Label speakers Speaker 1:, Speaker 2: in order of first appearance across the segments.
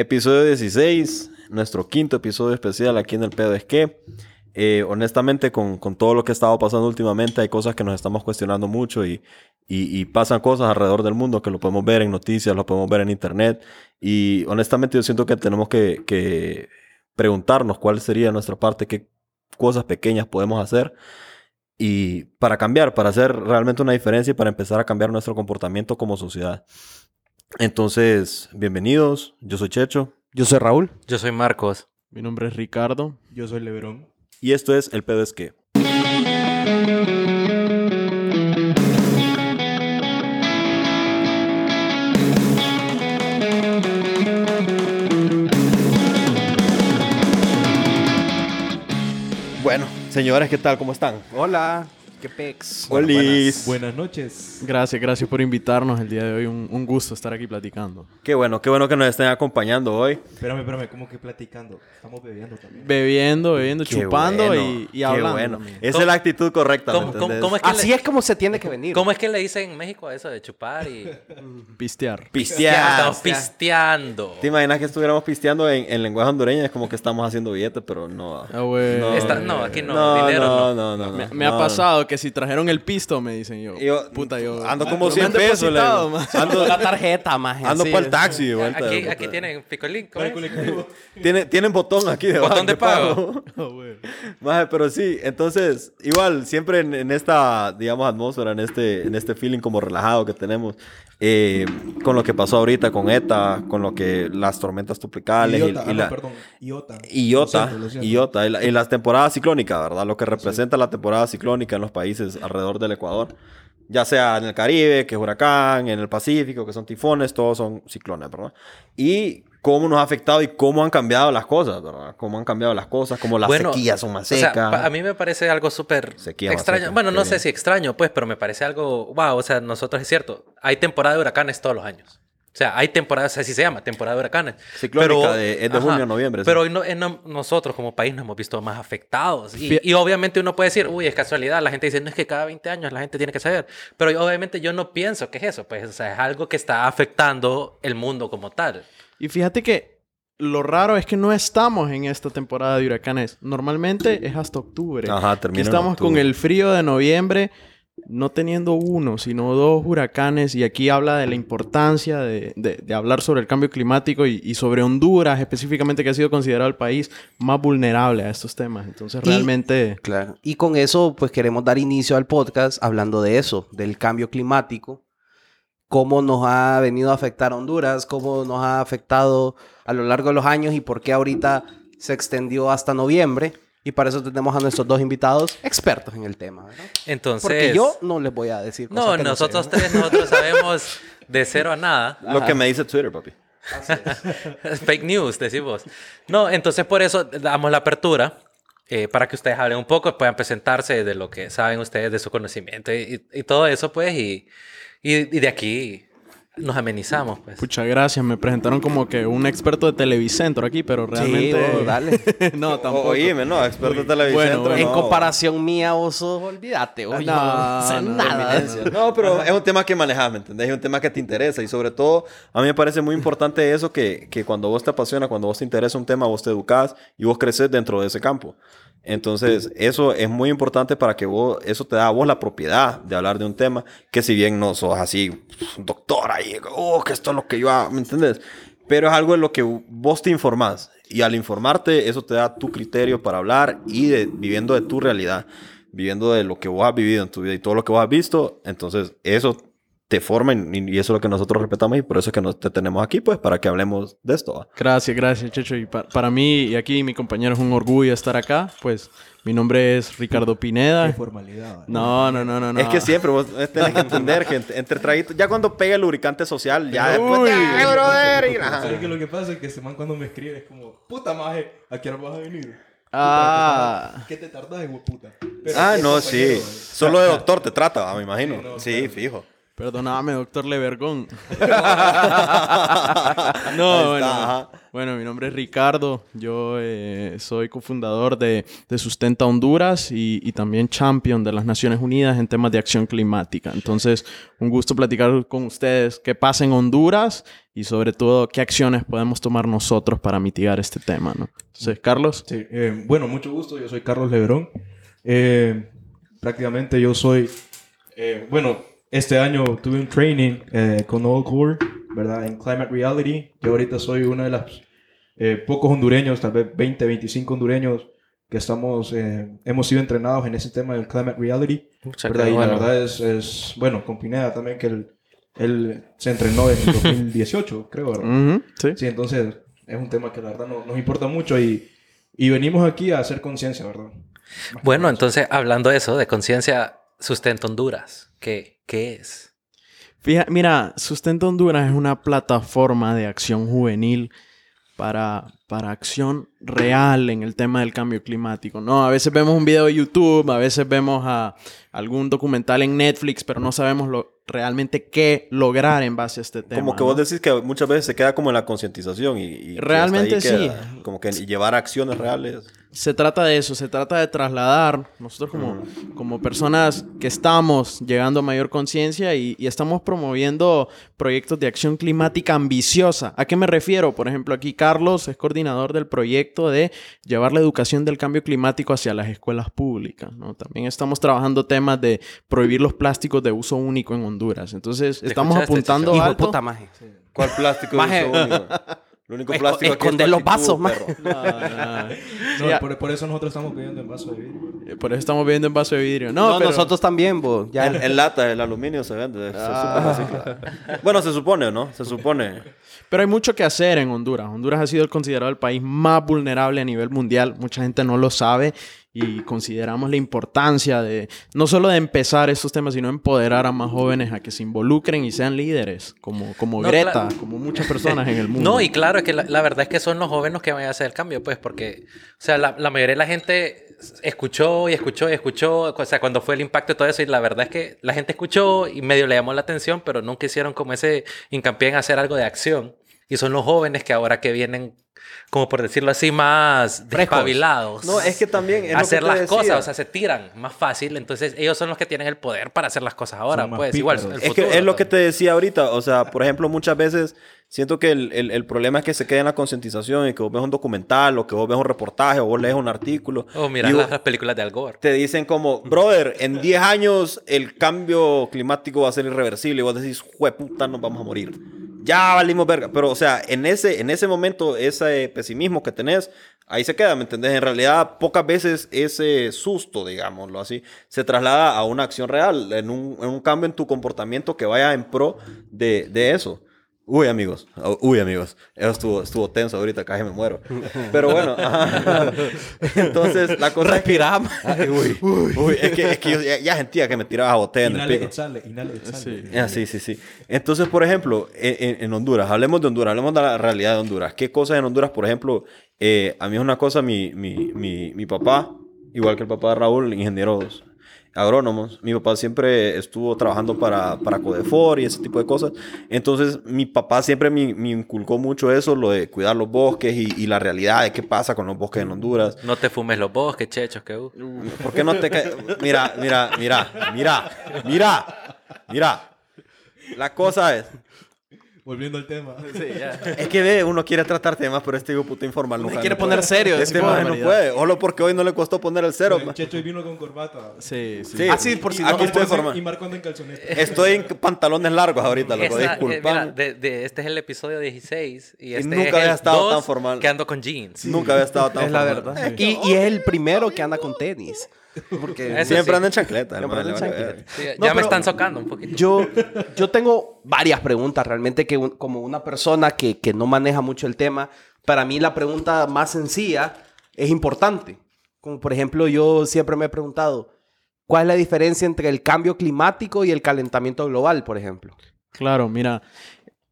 Speaker 1: Episodio 16, nuestro quinto episodio especial aquí en el pedo es que, eh, honestamente, con, con todo lo que ha estado pasando últimamente, hay cosas que nos estamos cuestionando mucho y, y, y pasan cosas alrededor del mundo que lo podemos ver en noticias, lo podemos ver en internet. Y honestamente, yo siento que tenemos que, que preguntarnos cuál sería nuestra parte, qué cosas pequeñas podemos hacer y para cambiar, para hacer realmente una diferencia y para empezar a cambiar nuestro comportamiento como sociedad. Entonces, bienvenidos. Yo soy Checho
Speaker 2: Yo soy Raúl.
Speaker 3: Yo soy Marcos.
Speaker 4: Mi nombre es Ricardo.
Speaker 5: Yo soy Lebrón.
Speaker 1: y esto es El pedo es que. Bueno, señores, ¿qué tal? ¿Cómo están?
Speaker 2: Hola. ¿Qué pex?
Speaker 1: Olis.
Speaker 5: Buenas noches.
Speaker 4: Gracias, gracias por invitarnos el día de hoy. Un, un gusto estar aquí platicando.
Speaker 1: Qué bueno, qué bueno que nos estén acompañando hoy.
Speaker 5: Espérame, espérame, ¿cómo que platicando? Estamos bebiendo también.
Speaker 4: Bebiendo, bebiendo,
Speaker 1: Qué
Speaker 4: chupando
Speaker 1: bueno,
Speaker 4: y, y
Speaker 1: qué
Speaker 4: hablando.
Speaker 1: bueno.
Speaker 4: también.
Speaker 1: Esa
Speaker 3: ¿Cómo-
Speaker 1: es la actitud correcta, ¿me
Speaker 3: ¿Cómo, cómo- cómo es que
Speaker 2: Así
Speaker 3: le,
Speaker 2: es como se tiene que venir.
Speaker 3: ¿Cómo es que le dicen en México a eso de chupar y...
Speaker 4: Pistear.
Speaker 1: Pistear.
Speaker 3: Estamos pisteando.
Speaker 1: ¿Te imaginas que estuviéramos pisteando en, en lenguaje hondureño? Es como que estamos haciendo billetes, pero no.
Speaker 4: Ah.
Speaker 1: No,
Speaker 3: Esta- no, aquí no,
Speaker 1: no,
Speaker 3: dinero
Speaker 1: no,
Speaker 3: no.
Speaker 1: no, no,
Speaker 4: Me,
Speaker 1: no,
Speaker 4: me ha
Speaker 1: no,
Speaker 4: pasado que si trajeron el pisto, me dicen yo.
Speaker 1: no. Yo,
Speaker 4: puta, yo.
Speaker 1: ando como
Speaker 4: no me
Speaker 1: 100
Speaker 4: han
Speaker 1: pesos. le
Speaker 4: depositado,
Speaker 1: digo.
Speaker 4: man.
Speaker 1: Ando,
Speaker 2: la tarjeta, más.
Speaker 1: ando para el taxi de vuelta.
Speaker 3: Aquí, aquí tienen picolín. ¿cómo
Speaker 5: Para el
Speaker 3: es?
Speaker 5: colectivo.
Speaker 1: Tiene- tienen botón aquí debajo.
Speaker 3: Botón de pago.
Speaker 1: Maje, pero sí, entonces, igual, siempre en, en esta, digamos, atmósfera, en este, en este feeling como relajado que tenemos, eh, con lo que pasó ahorita con ETA, con lo que las tormentas tropicales y-
Speaker 5: Iota,
Speaker 1: y,
Speaker 5: ah, no,
Speaker 1: la,
Speaker 5: perdón. Iota.
Speaker 1: Iota,
Speaker 5: Lo siento, lo siento.
Speaker 1: Iota, y, la- y las temporadas ciclónicas, ¿verdad? Lo que representa la temporada ciclónica en los países alrededor del Ecuador. Ya sea en el Caribe, que es huracán, en el Pacífico, que son tifones, todos son ciclones, ¿verdad? Y cómo nos ha afectado y cómo han cambiado las cosas, ¿verdad? Cómo han cambiado las cosas, como las
Speaker 3: Bueno,
Speaker 1: sequías son más
Speaker 3: O sea,
Speaker 1: secas.
Speaker 3: a mí me parece algo súper extraño.
Speaker 1: seca,
Speaker 3: Bueno, no sé si extraño, pues, pero me parece algo... Wow, o sea, nosotros es cierto. Hay temporada de huracanes todos los años. O sea, hay temporadas, así se llama, temporada de huracanes.
Speaker 1: Ciclónica de- es de junio a noviembre, sí.
Speaker 3: Pero hoy no- en no- nosotros como país nos hemos visto más afectados. Y, y obviamente uno puede decir, uy, es casualidad. La gente dice, no es que cada 20 años la gente tiene que saber. Pero yo- obviamente yo no pienso que es eso. Pues, o sea, es algo que está afectando el mundo como tal.
Speaker 4: Y fíjate que lo raro es que no estamos en esta temporada de huracanes. Normalmente es hasta octubre.
Speaker 1: Ajá,
Speaker 4: Aquí
Speaker 1: termina en
Speaker 4: estamos con
Speaker 1: octubre.
Speaker 4: el frío de noviembre, no teniendo uno, sino dos huracanes. Y aquí habla de la importancia de, de- de hablar sobre el cambio climático y, y sobre Honduras, específicamente, que ha sido considerado el país más vulnerable a estos temas. Entonces,
Speaker 2: Y-
Speaker 4: realmente.
Speaker 2: Claro. Y con eso, pues queremos dar inicio al podcast hablando de eso, del cambio climático, cómo nos ha venido a afectar a Honduras, cómo nos ha afectado a lo largo de los años y por qué ahorita se extendió hasta noviembre. Y para eso tenemos a nuestros dos invitados expertos en el tema, ¿verdad?
Speaker 3: Entonces...
Speaker 2: Porque yo no les voy a decir cosas
Speaker 3: No,
Speaker 2: que no sé,
Speaker 3: nosotros
Speaker 2: ¿no?
Speaker 3: tres, nosotros sabemos de cero a nada.
Speaker 1: Lo que me dice Twitter, papi.
Speaker 3: Fake news, decimos. No, entonces por eso damos la apertura eh, para que ustedes hablen un poco, puedan presentarse de lo que saben ustedes de su conocimiento y, y todo eso, pues, y, y, y de aquí nos amenizamos, pues.
Speaker 4: Pucha, gracias. Me presentaron como que un experto de Televicentro aquí, pero realmente.
Speaker 2: Sí, vos, dale.
Speaker 4: no, tampoco.
Speaker 1: O, oíme, no, experto de televisión.
Speaker 4: Bueno, bueno.
Speaker 2: en
Speaker 1: no.
Speaker 2: comparación mía, vos sos, olvídate, oye,
Speaker 4: No,
Speaker 2: no, sé
Speaker 4: no,
Speaker 2: nada.
Speaker 1: No, pero es un tema que manejas, ¿me entendés? Es un tema que te interesa y sobre todo a mí me parece muy importante eso que, que cuando vos te apasiona, cuando vos te interesa un tema, vos te educás y vos creces dentro de ese campo. Entonces, eso es muy importante para que vos, eso te da a vos la propiedad de hablar de un tema que si bien no sos así, pues, un doctor ahí, oh, que esto es lo que yo hago, ¿me entendés? Pero es algo en lo que vos te informás y al informarte eso te da tu criterio para hablar y de, viviendo de tu realidad, viviendo de lo que vos has vivido en tu vida y todo lo que vos has visto, entonces eso te forma y, y eso es lo que nosotros respetamos y por eso es que nos, te tenemos aquí, pues, para que hablemos de esto. ¿va?
Speaker 4: Gracias, gracias, Checho. Y pa- para mí y aquí mi compañero es un orgullo estar acá. Pues mi nombre es Ricardo
Speaker 5: Qué
Speaker 4: Pineda.
Speaker 5: formalidad. ¿vale?
Speaker 4: No, no, no, no, no.
Speaker 1: Es que siempre vos tenés que entender que entre, traguitos, ya cuando pega el lubricante social, ya después,
Speaker 4: Uy.
Speaker 1: ¡ay, brother!
Speaker 5: ¿Sabes qué lo que pasa? Es que ese man cuando me escribe es como, puta maje, ¿a qué hora vas a venir?
Speaker 4: Ah.
Speaker 5: ¿Qué te tardas, puta? Pero
Speaker 1: Ah, no, sí.
Speaker 5: ¿vale?
Speaker 1: Solo de doctor te trata, me imagino.
Speaker 5: Sí, no,
Speaker 1: Sí,
Speaker 5: claro.
Speaker 1: fijo.
Speaker 4: Perdóname, doctor Levergón. No, bueno. Bueno, mi nombre es Ricardo. Yo eh, soy cofundador de, de Sustenta Honduras y, y también champion de las Naciones Unidas en temas de acción climática. Entonces, un gusto platicar con ustedes qué pasa en Honduras y sobre todo qué acciones podemos tomar nosotros para mitigar este tema, ¿no? Entonces, Carlos.
Speaker 5: Sí, eh, bueno, mucho gusto. Yo soy Carlos Leverón. Eh, prácticamente yo soy, eh, bueno, este año tuve un training eh, con All Core, ¿verdad? En Climate Reality. Yo ahorita soy uno de los pocos hondureños, tal vez 20, 25 hondureños que estamos, eh, hemos sido entrenados en ese tema del Climate Reality.
Speaker 3: Muchas
Speaker 5: ¿verdad? Y
Speaker 3: gracias.
Speaker 5: la verdad es, es, bueno, con Pineda también que él, él se entrenó en el 2018, creo, ¿verdad?
Speaker 4: Sí.
Speaker 5: Sí, entonces es un tema que la verdad no- nos importa mucho y, y venimos aquí a hacer conciencia, ¿verdad?
Speaker 3: Bueno, entonces, hablando de eso, de conciencia, sustento Honduras. ¿Qué, qué es?
Speaker 4: Fija- mira, Sustenta Honduras es una plataforma de acción juvenil para, para acción real en el tema del cambio climático. No, a veces vemos un video de YouTube, a veces vemos a algún documental en Netflix, pero no sabemos lo, realmente qué lograr en base a este tema.
Speaker 1: Como que
Speaker 4: ¿no?
Speaker 1: vos decís que muchas veces se queda como en la concientización y,
Speaker 4: Realmente sí.
Speaker 1: queda. Como que llevar acciones reales.
Speaker 4: Se trata de eso, se trata de trasladar, nosotros como, como personas que estamos llegando a mayor conciencia y, y estamos promoviendo proyectos de acción climática ambiciosa. ¿A qué me refiero? Por ejemplo, aquí Carlos es coordinador del proyecto de llevar la educación del cambio climático hacia las escuelas públicas. ¿no? También estamos trabajando temas de prohibir los plásticos de uso único en Honduras. Entonces, estamos apuntando
Speaker 2: de maje.
Speaker 1: ¿Cuál plástico es uso único? Lo único
Speaker 2: Esco-
Speaker 1: plástico aquí es
Speaker 2: esconder los vasos, maje.
Speaker 1: perro.
Speaker 4: No, no, no.
Speaker 5: No,
Speaker 4: Ya.
Speaker 5: por, por eso nosotros estamos pidiendo en vaso de vidrio.
Speaker 4: Eh, Por eso estamos viendo en vaso de vidrio. No,
Speaker 2: No,
Speaker 4: pero-
Speaker 2: nosotros también, bo. Ya.
Speaker 1: En, en lata, el aluminio se vende. se
Speaker 2: Ah.
Speaker 1: supone recicla. Bueno, se supone, ¿no? Se supone.
Speaker 4: Pero hay mucho que hacer en Honduras. Honduras ha sido considerado el país más vulnerable a nivel mundial. Mucha gente no lo sabe y consideramos la importancia de no solo de empezar estos temas, sino empoderar a más jóvenes a que se involucren y sean líderes, como, como
Speaker 3: No,
Speaker 4: Greta, como muchas personas en el mundo.
Speaker 3: No, y claro, es que la, la verdad es que son los jóvenes los que van a hacer el cambio, pues, porque, o sea, la, la mayoría de la gente escuchó y escuchó y escuchó, o sea, cuando fue el impacto y todo eso, y la verdad es que la gente escuchó y medio le llamó la atención, pero nunca hicieron como ese hincapié en hacer algo de acción. Y son los jóvenes que ahora que vienen, como por decirlo así, más despabilados.
Speaker 1: No, es que también. es lo que
Speaker 3: hacer
Speaker 1: te
Speaker 3: las
Speaker 1: decía.
Speaker 3: cosas, o sea, se tiran más fácil, entonces ellos son los que tienen el poder para hacer las cosas ahora,
Speaker 5: Son
Speaker 3: pues, igual. el
Speaker 1: Es que
Speaker 3: futuro
Speaker 1: es lo que te decía ahorita. O sea, por ejemplo, muchas veces siento que el, el- el problema es que se queda en la concientización y que vos ves un documental o que vos ves un reportaje o vos lees un artículo.
Speaker 3: O mira
Speaker 1: y vos-
Speaker 3: las, las películas de Al Gore.
Speaker 1: te dicen como, brother, en 10 años el cambio climático va a ser irreversible. Y vos decís, puta, nos vamos a morir. Ya valimos verga. Pero, o sea, en ese, en ese momento, ese pesimismo que tenés, ahí se queda, ¿me entendés? En realidad, pocas veces ese susto, digámoslo así, se traslada a una acción real, en un, en un cambio en tu comportamiento que vaya en pro de, de eso. Uy, amigos. Oh, Uy, amigos. Eso estuvo, estuvo tenso ahorita, casi me muero. Pero bueno. ajá. Entonces, la cosa es que-
Speaker 2: Respiramos.
Speaker 1: Ay, uy, uy, es que, es que yo ya, ya sentía que me tiraba botella en el pico.
Speaker 5: exhale, inhale, exhale.
Speaker 4: Sí.
Speaker 1: Ah, sí, sí, sí. Entonces, por ejemplo, en, en- en Honduras, hablemos de Honduras, hablemos de la realidad de Honduras. ¿Qué cosas en Honduras, por ejemplo, eh, a mí es una cosa, mi, mi, mi, mi papá, igual que el papá de Raúl, ingenieros agrónomos, mi papá siempre estuvo trabajando para, para Codefor y ese tipo de cosas. Entonces, mi papá siempre me, me inculcó mucho eso, lo de cuidar los bosques y, y la realidad de qué pasa con los bosques en Honduras.
Speaker 3: No te fumes los bosques, chechos, que... uh.
Speaker 1: ¿Por qué no te? Mira, mira, mira, mira, mira, mira. La cosa es,
Speaker 5: Volviendo al tema.
Speaker 1: es que ve, uno quiere tratar temas, pero este hijo puta informal nunca.
Speaker 2: quiere
Speaker 1: no
Speaker 2: poner
Speaker 1: puede.
Speaker 2: serio,
Speaker 1: Este maje no puede. Solo porque hoy no le costó poner el cero.
Speaker 5: El Checho hoy vino con corbata.
Speaker 4: Sí, sí.
Speaker 1: Sí,
Speaker 2: Ah, sí, por si
Speaker 1: aquí
Speaker 2: no-
Speaker 1: estoy
Speaker 5: Y
Speaker 1: formal.
Speaker 5: Marco anda en calzonete.
Speaker 1: Estoy en pantalones largos ahorita, loco.
Speaker 3: Eh,
Speaker 1: Disculpame.
Speaker 3: de- de- este es el episodio 16 y este
Speaker 1: nunca
Speaker 3: es
Speaker 1: había
Speaker 3: el
Speaker 1: estado
Speaker 3: 2
Speaker 1: tan formal.
Speaker 3: que ando con jeans.
Speaker 1: Nunca había estado tan
Speaker 2: Es la
Speaker 1: formal.
Speaker 2: verdad. Y, y es el primero que anda con tenis. Porque
Speaker 1: Siempre
Speaker 3: sí.
Speaker 1: anda en chancleta.
Speaker 2: Siempre chancleta.
Speaker 1: verga.
Speaker 3: Sí,
Speaker 2: No,
Speaker 3: ya me están socando un poquito.
Speaker 2: yo, yo tengo varias preguntas realmente que un- como una persona que, que no maneja mucho el tema, para mí la pregunta más sencilla es importante. Como por ejemplo, yo siempre me he preguntado, ¿cuál es la diferencia entre el cambio climático y el calentamiento global, por ejemplo?
Speaker 4: Claro, mira,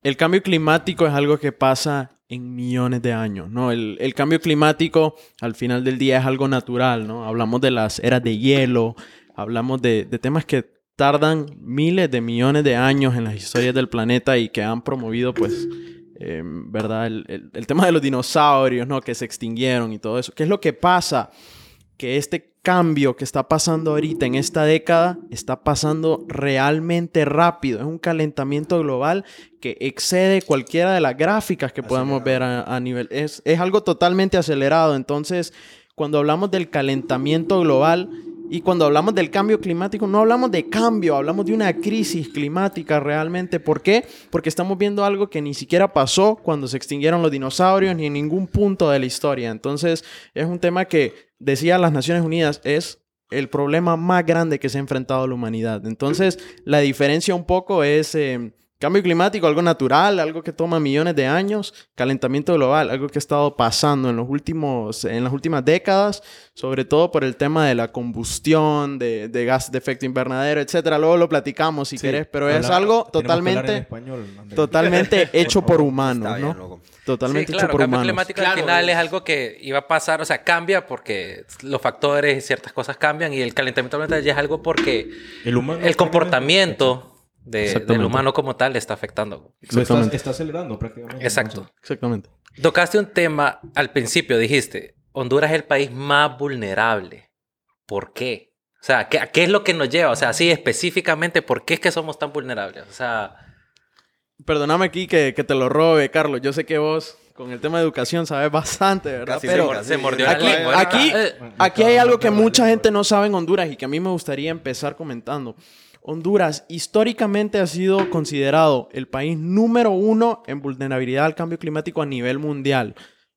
Speaker 4: el cambio climático es algo que pasa en millones de años, ¿no? El, el cambio climático al final del día es algo natural, ¿no? Hablamos de las eras de hielo, hablamos de, de temas que tardan miles de millones de años en las historias del planeta y que han promovido, pues, eh, ¿verdad? El, el- el tema de los dinosaurios, ¿no? Que se extinguieron y todo eso. ¿Qué es lo que pasa? Que este cambio que está pasando ahorita en esta década está pasando realmente rápido. Es un calentamiento global que excede cualquiera de las gráficas que podemos ver a, a nivel. Es, es algo totalmente acelerado. Entonces, cuando hablamos del calentamiento global y cuando hablamos del cambio climático, no hablamos de cambio, hablamos de una crisis climática realmente. ¿Por qué? Porque estamos viendo algo que ni siquiera pasó cuando se extinguieron los dinosaurios ni en ningún punto de la historia. Entonces, es un tema que, decía las Naciones Unidas, es el problema más grande que se ha enfrentado la humanidad. Entonces, la diferencia un poco es eh, cambio climático, algo natural, algo que toma millones de años, calentamiento global, algo que ha estado pasando en los últimos, en las últimas décadas, sobre todo por el tema de la combustión, de, de gas de efecto invernadero, etcétera. Luego lo platicamos si querés, pero es algo totalmente,
Speaker 5: español,
Speaker 4: totalmente hecho por humanos, ¿no? Totalmente
Speaker 3: sí,
Speaker 4: hecho
Speaker 3: claro, cambio climático
Speaker 2: Claro,
Speaker 3: al final
Speaker 2: es-
Speaker 3: es algo que iba a pasar, o sea, cambia porque los factores y ciertas cosas cambian y el calentamiento global ya es algo porque
Speaker 5: El humano
Speaker 3: el comportamiento de- del humano como tal le está afectando.
Speaker 5: lo está,
Speaker 4: Exactamente.
Speaker 5: está acelerando prácticamente.
Speaker 3: Exacto.
Speaker 4: Exactamente.
Speaker 3: Tocaste un tema al principio, dijiste, Honduras es el país más vulnerable. ¿Por qué? O sea, ¿qué, qué es lo que nos lleva? O sea, sí, específicamente, ¿por qué es que somos tan vulnerables? O sea,
Speaker 4: Perdóname aquí que, que te lo robe, Carlos. Yo sé que vos con el tema de educación sabes bastante, ¿verdad?
Speaker 1: Casi
Speaker 4: Pero
Speaker 3: se mordió la
Speaker 4: aquí,
Speaker 3: lengua.
Speaker 4: aquí,
Speaker 3: Eh,
Speaker 4: aquí hay algo que mucha gente no sabe en Honduras y que a mí me gustaría empezar comentando. Honduras históricamente ha sido considerado el país número uno en vulnerabilidad al cambio climático a nivel mundial.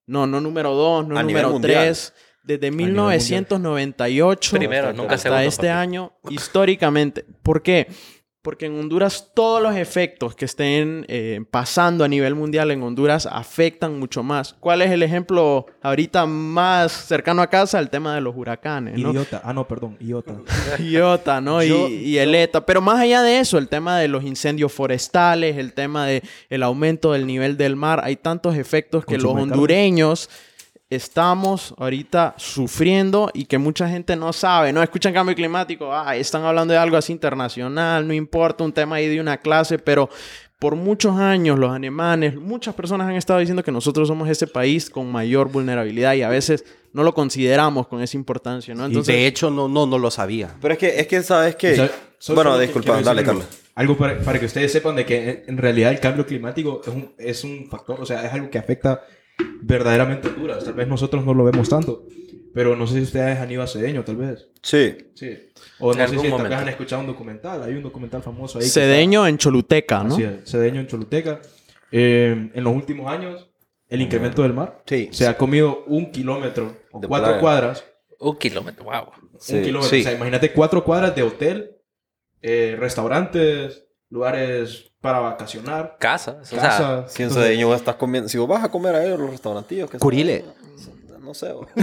Speaker 4: No, no número dos, no
Speaker 1: A
Speaker 4: número tres. Desde
Speaker 5: nivel
Speaker 4: 1998
Speaker 3: Primero, nunca
Speaker 4: hasta
Speaker 3: segundo,
Speaker 4: este
Speaker 3: papi.
Speaker 4: año, históricamente. ¿Por qué? Porque en Honduras todos los efectos que estén eh, pasando a nivel mundial en Honduras afectan mucho más. ¿Cuál es el ejemplo ahorita más cercano a casa? El tema de los huracanes, ¿no?
Speaker 5: Idiota. Ah, no, perdón. Idiota.
Speaker 4: Iota, ¿no?
Speaker 1: Yo-
Speaker 4: y, y el ETA. Pero más allá de eso, el tema de los incendios forestales, el tema de el aumento del nivel del mar, hay tantos efectos que los
Speaker 5: carne.
Speaker 4: Estamos ahorita sufriendo y que mucha gente no sabe, no escuchan cambio climático, ah, están hablando de algo así internacional, no importa, un tema ahí de una clase, pero por muchos años los alemanes, muchas personas han estado diciendo que nosotros somos ese país con mayor vulnerabilidad y a veces no lo consideramos con esa importancia, ¿no? Entonces,
Speaker 2: de hecho, no, no, no lo sabía.
Speaker 1: Pero es que, es que sabes que...
Speaker 5: ¿Sabe- solo-
Speaker 1: Bueno,
Speaker 5: que
Speaker 1: disculpa, dale, Carlos.
Speaker 5: Algo para, para que ustedes sepan de que en, en realidad el cambio climático es un, es un factor, o sea, es algo que afecta verdaderamente a Honduras. Tal vez nosotros no lo vemos tanto, pero no sé si ustedes han ido a Cedeño, tal vez.
Speaker 1: Sí.
Speaker 5: Sí. O
Speaker 3: En
Speaker 5: no sé si tal
Speaker 3: momento.
Speaker 5: vez han escuchado un documental. Hay un documental famoso ahí.
Speaker 4: Cedeño en Choluteca, ¿no?
Speaker 5: Es, Cedeño en Choluteca. Eh, en los últimos años, el incremento del mar
Speaker 1: Sí.
Speaker 5: se ha comido un kilómetro o
Speaker 1: De
Speaker 5: cuatro
Speaker 1: playa.
Speaker 5: cuadras.
Speaker 3: un kilómetro, wow.
Speaker 1: Sí,
Speaker 5: un kilómetro.
Speaker 2: sí.
Speaker 5: O sea, imagínate cuatro cuadras de hotel, eh, restaurantes, lugares para vacacionar,
Speaker 3: Casas. O sea,
Speaker 5: casa.
Speaker 1: En
Speaker 5: Entonces,
Speaker 1: vos estás comiendo... Si vos vas a comer ahí en los restaurantillos... que
Speaker 2: Curile.
Speaker 1: No sé.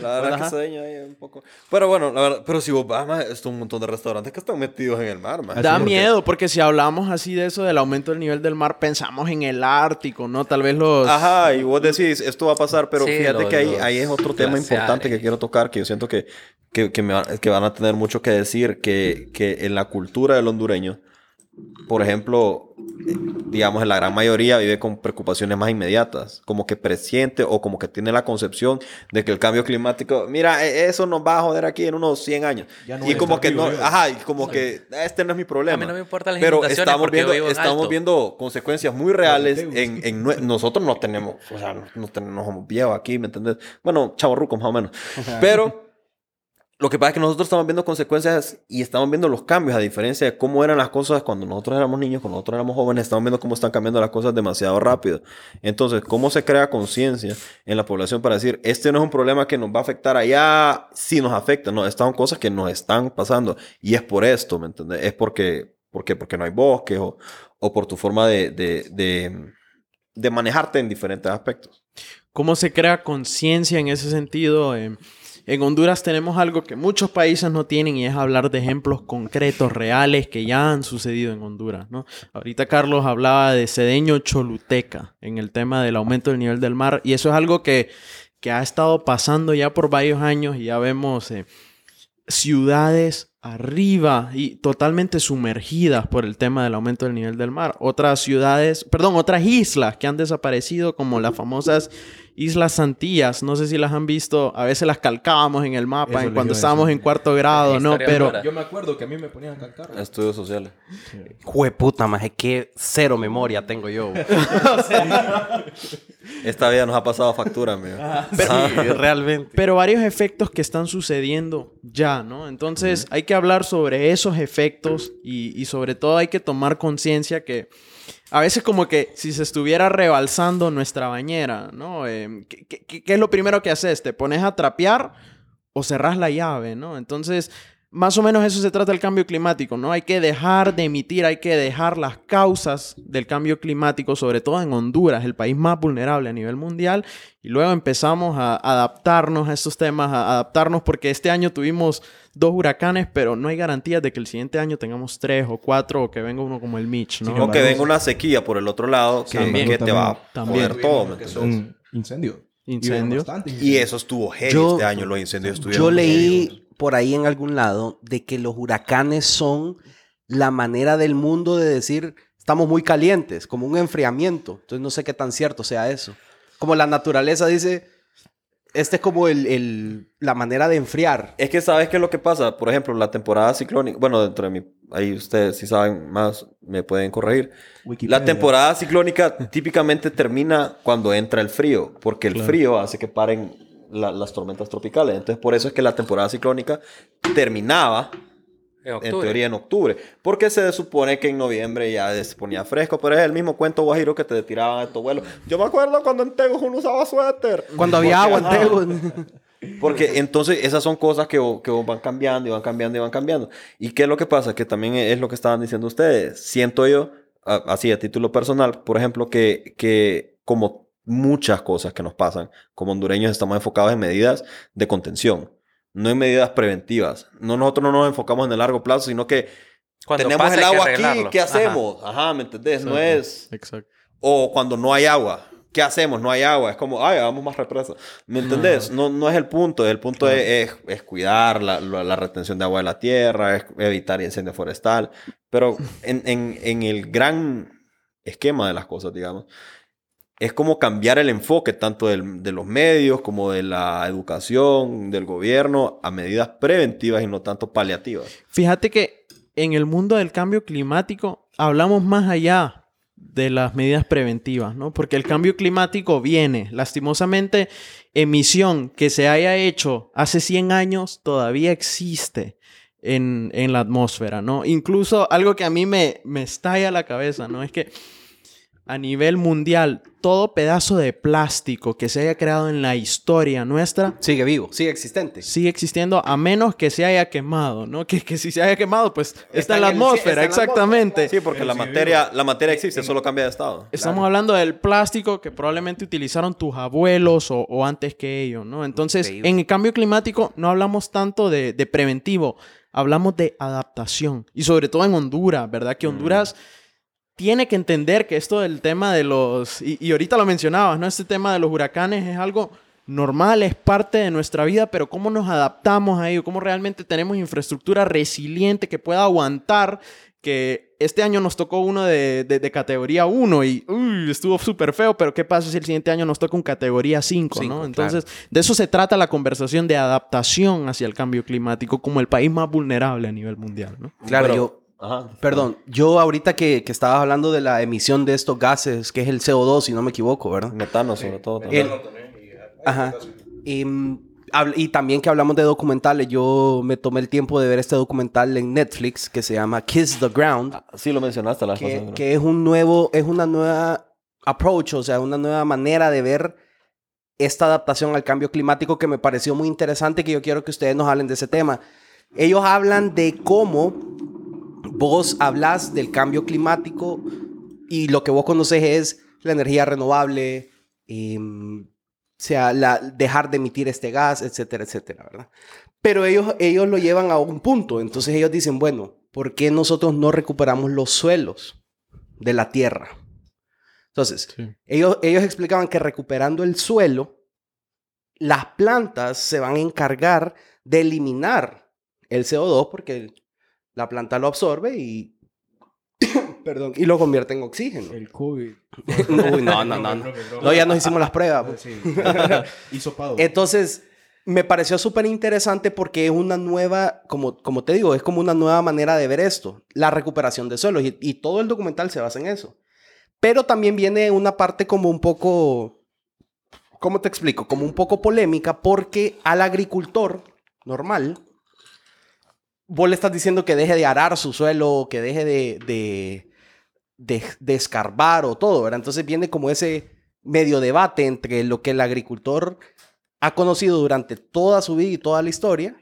Speaker 1: la verdad que Cedeño ahí un poco... Pero bueno, la verdad... Pero si vos vas, más, es un montón de restaurantes que están metidos en el mar, man.
Speaker 4: Da miedo, porque si hablamos así de eso, del aumento del nivel del mar, pensamos en el Ártico, ¿no? Tal vez los...
Speaker 1: Ajá, y vos decís, esto va a pasar, pero
Speaker 3: Sí,
Speaker 1: fíjate
Speaker 3: los-
Speaker 1: que ahí, ahí es otro tema
Speaker 3: glaciares.
Speaker 1: importante que quiero tocar, que yo siento que, que, que, me van, que van a tener mucho que decir, que, que en la cultura del hondureño, por ejemplo, digamos, en la gran mayoría vive con preocupaciones más inmediatas, como que presiente o como que tiene la concepción de que el cambio climático, mira, e- eso nos va a joder aquí en unos 100 años.
Speaker 5: No
Speaker 1: y como que
Speaker 5: vivo
Speaker 1: no, ajá, y como que este no es mi problema.
Speaker 3: A mí no me importan las
Speaker 1: Pero estamos viendo,
Speaker 3: en
Speaker 1: estamos
Speaker 3: alto.
Speaker 1: viendo consecuencias muy reales en, en nue- nosotros no tenemos, o sea, no, no tenemos, no somos viejos aquí, ¿me entendés? Bueno, chavorrucos más o menos. Pero lo que pasa es que nosotros estamos viendo consecuencias y estamos viendo los cambios, a diferencia de cómo eran las cosas cuando nosotros éramos niños, cuando nosotros éramos jóvenes, estamos viendo cómo están cambiando las cosas demasiado rápido. Entonces, ¿cómo se crea conciencia en la población para decir, este no es un problema que nos va a afectar allá, sí nos afecta, no, estas son cosas que nos están pasando y es por esto, ¿me entiendes? Es porque, porque, porque no hay bosques o, o por tu forma de, de, de, manejarte en diferentes aspectos.
Speaker 4: ¿Cómo se crea conciencia en ese sentido? En Honduras tenemos algo que muchos países no tienen y es hablar de ejemplos concretos, reales, que ya han sucedido en Honduras, ¿no? Ahorita Carlos hablaba de Cedeño Choluteca en el tema del aumento del nivel del mar y eso es algo que, que ha estado pasando ya por varios años y ya vemos eh, ciudades arriba y totalmente sumergidas por el tema del aumento del nivel del mar. Otras ciudades, perdón, otras islas que han desaparecido como las famosas Islas Antillas, no sé si las han visto, a veces las calcábamos en el mapa
Speaker 5: Eso
Speaker 4: en cuando estábamos en cuarto grado, ¿no? Pero.
Speaker 5: Yo me acuerdo que a mí me ponían a calcar.
Speaker 1: Estudios sociales.
Speaker 2: Jueputa, maje, qué cero memoria tengo yo.
Speaker 1: Esta vida nos ha pasado factura, amigo.
Speaker 2: Sí, realmente.
Speaker 4: pero varios efectos que están sucediendo ya, ¿no? Entonces hay que hablar sobre esos efectos y, y sobre todo hay que tomar conciencia que a veces como que si se estuviera rebalsando nuestra bañera, ¿no? Eh, ¿qué, qué- es lo primero que haces? ¿Te pones a trapear o cerrás la llave, ¿no? Entonces, más o menos eso se trata el cambio climático, ¿no? Hay que dejar de emitir, hay que dejar las causas del cambio climático, sobre todo en Honduras, el país más vulnerable a nivel mundial, y luego empezamos a adaptarnos a estos temas, a adaptarnos porque este año tuvimos dos huracanes, pero no hay garantías de que el siguiente año tengamos tres o cuatro o que venga uno como el Mitch, ¿no?
Speaker 1: O que venga una sequía por el otro lado que,
Speaker 4: También,
Speaker 1: que te va a
Speaker 4: también.
Speaker 1: joder todo. ¿me
Speaker 5: que son incendios.
Speaker 4: Incendios.
Speaker 5: Y
Speaker 1: Y eso estuvo heavy
Speaker 2: Yo-
Speaker 1: este año, los incendios estuvieron
Speaker 2: Yo leí
Speaker 1: heavy.
Speaker 2: Por ahí en algún lado de que los huracanes son la manera del mundo de decir estamos muy calientes, como un enfriamiento. Entonces no sé qué tan cierto sea eso. Como la naturaleza dice, este es como el, el- la manera de enfriar.
Speaker 1: Es que sabes qué es lo que pasa. Por ejemplo, la temporada ciclónica. Bueno, dentro de mi. Ahí ustedes, si saben más, me pueden corregir.
Speaker 5: Wikipedia.
Speaker 1: La temporada ciclónica típicamente termina cuando entra el frío, porque el frío hace que paren la- las tormentas tropicales. Entonces, por eso es que la temporada ciclónica terminaba,
Speaker 3: En
Speaker 1: teoría, en octubre. Porque se supone que en noviembre ya se ponía fresco, pero es el mismo cuento guajiro que te tiraban a estos vuelos. Yo me acuerdo cuando en Tegos uno usaba suéter.
Speaker 2: Cuando había agua en Tego.
Speaker 1: porque entonces esas son cosas que, que van cambiando y van cambiando y van cambiando. ¿Y qué es lo que pasa? Que también es lo que estaban diciendo ustedes. Siento yo, así a título personal, por ejemplo, que, que como muchas cosas que nos pasan, como hondureños estamos enfocados en medidas de contención, no en medidas preventivas. No, nosotros no nos enfocamos en el largo plazo, sino que
Speaker 3: Cuando
Speaker 1: tenemos el
Speaker 3: que
Speaker 1: agua aquí. ¿qué hacemos? Ajá, ¿me entendés? No es...
Speaker 4: Exacto.
Speaker 1: O cuando no hay agua. ¿Qué hacemos? No hay agua. Es como, ay, hagamos más represas. ¿Me entendés? No, no es el punto. El punto es, es- es cuidar la, la- la retención de agua de la tierra, es evitar incendio forestal. Pero en, en- en el gran esquema de las cosas, digamos, es como cambiar el enfoque tanto de los medios como de la educación, del gobierno, a medidas preventivas y no tanto paliativas.
Speaker 4: Fíjate que en el mundo del cambio climático hablamos más allá de las medidas preventivas, ¿no? Porque el cambio climático viene, lastimosamente, emisión que se haya hecho hace 100 años todavía existe en, en la atmósfera, ¿no? Incluso algo que a mí me, me estalla la cabeza, ¿no? Es que a nivel mundial, todo pedazo de plástico que se haya creado en la historia nuestra
Speaker 2: Sigue vivo, sigue existente.
Speaker 4: sigue existiendo a menos que se haya quemado, ¿no? Que, que si se haya quemado, pues está, en la
Speaker 2: el
Speaker 4: atmósfera,
Speaker 2: está en la
Speaker 4: exactamente.
Speaker 1: Sí, porque la materia, la materia existe, solo cambia de estado.
Speaker 4: Estamos hablando del plástico que probablemente utilizaron tus abuelos o, o antes que ellos, ¿no? Entonces,
Speaker 2: Increíble.
Speaker 4: en el cambio climático no hablamos tanto de, de preventivo, hablamos de adaptación. Y sobre todo en Honduras, ¿verdad? Que Honduras tiene que entender que esto del tema de los... Y, y ahorita lo mencionabas, ¿no? Este tema de los huracanes es algo normal, es parte de nuestra vida, pero cómo nos adaptamos a ello, cómo realmente tenemos infraestructura resiliente que pueda aguantar que este año nos tocó uno de, de- de categoría 1 y uy, estuvo súper feo, pero ¿qué pasa si el siguiente año nos toca un categoría 5?
Speaker 2: Cinco,
Speaker 4: ¿no? Entonces, de eso se trata la conversación de adaptación hacia el cambio climático como el país más vulnerable a nivel mundial. ¿no?
Speaker 2: Claro,
Speaker 1: Pero-
Speaker 2: yo...
Speaker 1: Ajá.
Speaker 2: Perdón, yo ahorita que, que estabas hablando de la emisión de estos gases, que es el CO2, si no me equivoco, ¿verdad?
Speaker 1: Metano, sobre todo. también.
Speaker 2: El- Ajá. Y, mm, y también que hablamos de documentales, yo me tomé el tiempo de ver este documental en Netflix que se llama Kiss the Ground,
Speaker 1: Sí, lo mencionaste la vez
Speaker 2: que, que es un nuevo, es una nueva approach, o sea, una nueva manera de ver esta adaptación al cambio climático que me pareció muy interesante, que yo quiero que ustedes nos hablen de ese tema. Ellos hablan de cómo vos hablas del cambio climático y lo que vos conoces es la energía renovable, em, o sea, la, dejar de emitir este gas, etcétera, etcétera, ¿verdad? Pero ellos, ellos lo llevan a un punto, entonces ellos dicen, bueno, ¿por qué nosotros no recuperamos los suelos de la tierra? Entonces, ellos, ellos explicaban que recuperando el suelo, las plantas se van a encargar de eliminar el CO2 porque la planta lo absorbe y, perdón, y lo convierte en oxígeno.
Speaker 5: El COVID.
Speaker 2: Uy, no, no, no, no. No, ya nos hicimos las pruebas. pues.
Speaker 5: Sí.
Speaker 2: Entonces, me pareció súper interesante porque es una nueva, como, como te digo, es como una nueva manera de ver esto, la recuperación de suelos. Y, y todo el documental se basa en eso. Pero también viene una parte como un poco, ¿cómo te explico? Como un poco polémica porque al agricultor normal, vos le estás diciendo que deje de arar su suelo, que deje de, de, escarbar o todo, ¿verdad? Entonces viene como ese medio debate entre lo que el agricultor ha conocido durante toda su vida y toda la historia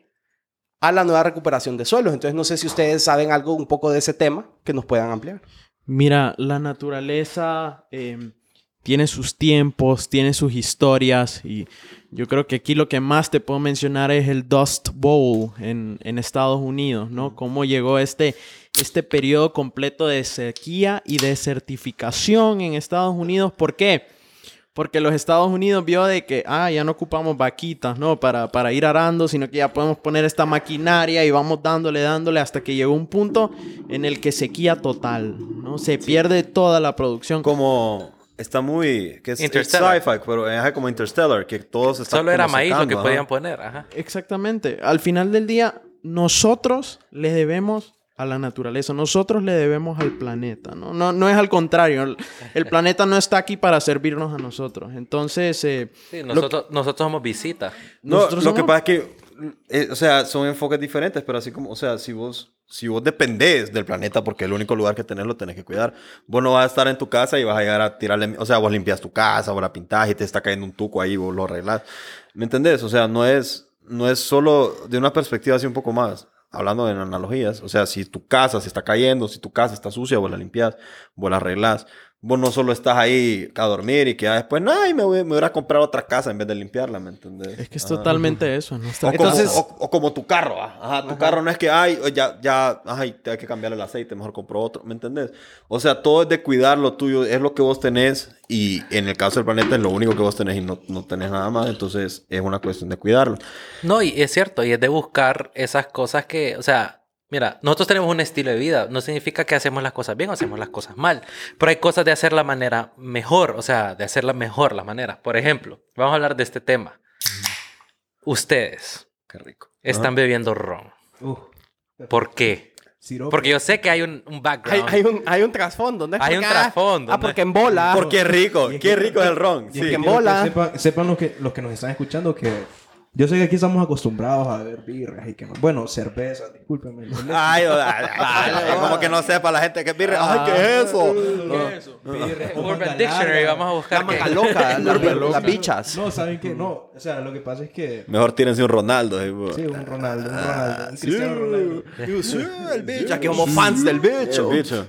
Speaker 2: a la nueva recuperación de suelos. Entonces no sé si ustedes saben algo un poco de ese tema que nos puedan ampliar.
Speaker 4: Mira, la naturaleza eh, tiene sus tiempos, tiene sus historias y yo creo que aquí lo que más te puedo mencionar es el Dust Bowl en, en Estados Unidos, ¿no? Cómo llegó este, este periodo completo de sequía y desertificación en Estados Unidos. ¿Por qué? Porque los Estados Unidos vio de que, ah, ya no ocupamos vaquitas, ¿no? Para, para ir arando, sino que ya podemos poner esta maquinaria y vamos dándole, dándole hasta que llegó un punto en el que sequía total, ¿no? Se pierde toda la producción.
Speaker 1: Como está muy que es sci-fi, pero es como Interstellar, que todos están
Speaker 3: Solo era maíz lo que
Speaker 1: ajá.
Speaker 3: podían poner. Ajá.
Speaker 4: Exactamente. Al final del día, nosotros le debemos a la naturaleza, nosotros le debemos al planeta, ¿no? No, no es al contrario, el, el planeta no está aquí para servirnos a nosotros. Entonces, eh,
Speaker 3: Sí,
Speaker 4: lo-
Speaker 3: nosotros, nosotros somos visita.
Speaker 1: No,
Speaker 4: Nosotros
Speaker 1: lo que pasa es que, eh, o sea, son enfoques diferentes, pero así como, o sea, si vos, si vos dependés del planeta, porque el único lugar que tenés lo tenés que cuidar, vos no vas a estar en tu casa y vas a llegar a tirarle, o sea, vos limpias tu casa, vos la pintás y te está cayendo un tuco ahí, vos lo arreglás. ¿Me entendés? O sea, no es, no es solo de una perspectiva así un poco más, hablando de analogías, o sea, si tu casa se está cayendo, si tu casa está sucia, vos la limpias, vos la arreglás. Vos no solo estás ahí a dormir y que ya después, no, y me voy, me voy a comprar otra casa en vez de limpiarla, ¿me entendés?
Speaker 4: es que es
Speaker 1: Ajá.
Speaker 4: totalmente eso. nuestra-
Speaker 1: O como,
Speaker 2: Entonces-
Speaker 1: o, o como tu carro, ah. ajá, tu carro no es que, ay, ya, ya, ay, te hay que cambiar el aceite, mejor compro otro, ¿me entendés? O sea, todo es de cuidar lo tuyo, es lo que vos tenés y en el caso del planeta es lo único que vos tenés y no, no tenés nada más, entonces es una cuestión de cuidarlo.
Speaker 3: No, y es cierto, y es de buscar esas cosas que, o sea, mira, nosotros tenemos un estilo de vida, no significa que hacemos las cosas bien o hacemos las cosas mal, pero hay cosas de hacer la manera mejor, o sea, de hacerla mejor la manera. Por ejemplo, vamos a hablar de este tema. Ustedes
Speaker 1: Qué rico.
Speaker 3: están bebiendo ron.
Speaker 5: Uf.
Speaker 3: ¿Por qué?
Speaker 5: Sirope.
Speaker 3: Porque yo sé que hay un, un
Speaker 2: Hay,
Speaker 3: background.
Speaker 2: hay un, hay un trasfondo, ¿no?
Speaker 3: Hay
Speaker 2: porque,
Speaker 3: un
Speaker 2: ah,
Speaker 3: trasfondo,
Speaker 2: Ah,
Speaker 3: ¿no?
Speaker 2: porque en bola.
Speaker 1: Porque es rico, qué
Speaker 5: que-
Speaker 1: rico es el ron.
Speaker 5: Y
Speaker 1: Sí.
Speaker 5: es que
Speaker 2: que en bola.
Speaker 5: sepan, sepan los, que, los que nos están escuchando que yo sé que aquí estamos acostumbrados a beber birras y que no- bueno, cerveza, discúlpenme.
Speaker 1: Ay, como que no sepa la gente que es birria. Ay, ¿qué es eso?
Speaker 5: ¿Qué es eso? Birra,
Speaker 3: Urban Dictionary, vamos a buscar.
Speaker 2: La
Speaker 3: qué-
Speaker 2: loca, las bichas.
Speaker 5: No, ¿saben qué? No, o sea, lo que pasa es que
Speaker 1: Mejor tírense un Ronaldo. eh,
Speaker 5: sí, un Ronaldo, un Ronaldo, un. Cristiano Ronaldo.
Speaker 1: Sí, el bicho.
Speaker 2: Ya que somos fans del bicho.
Speaker 1: El bicho.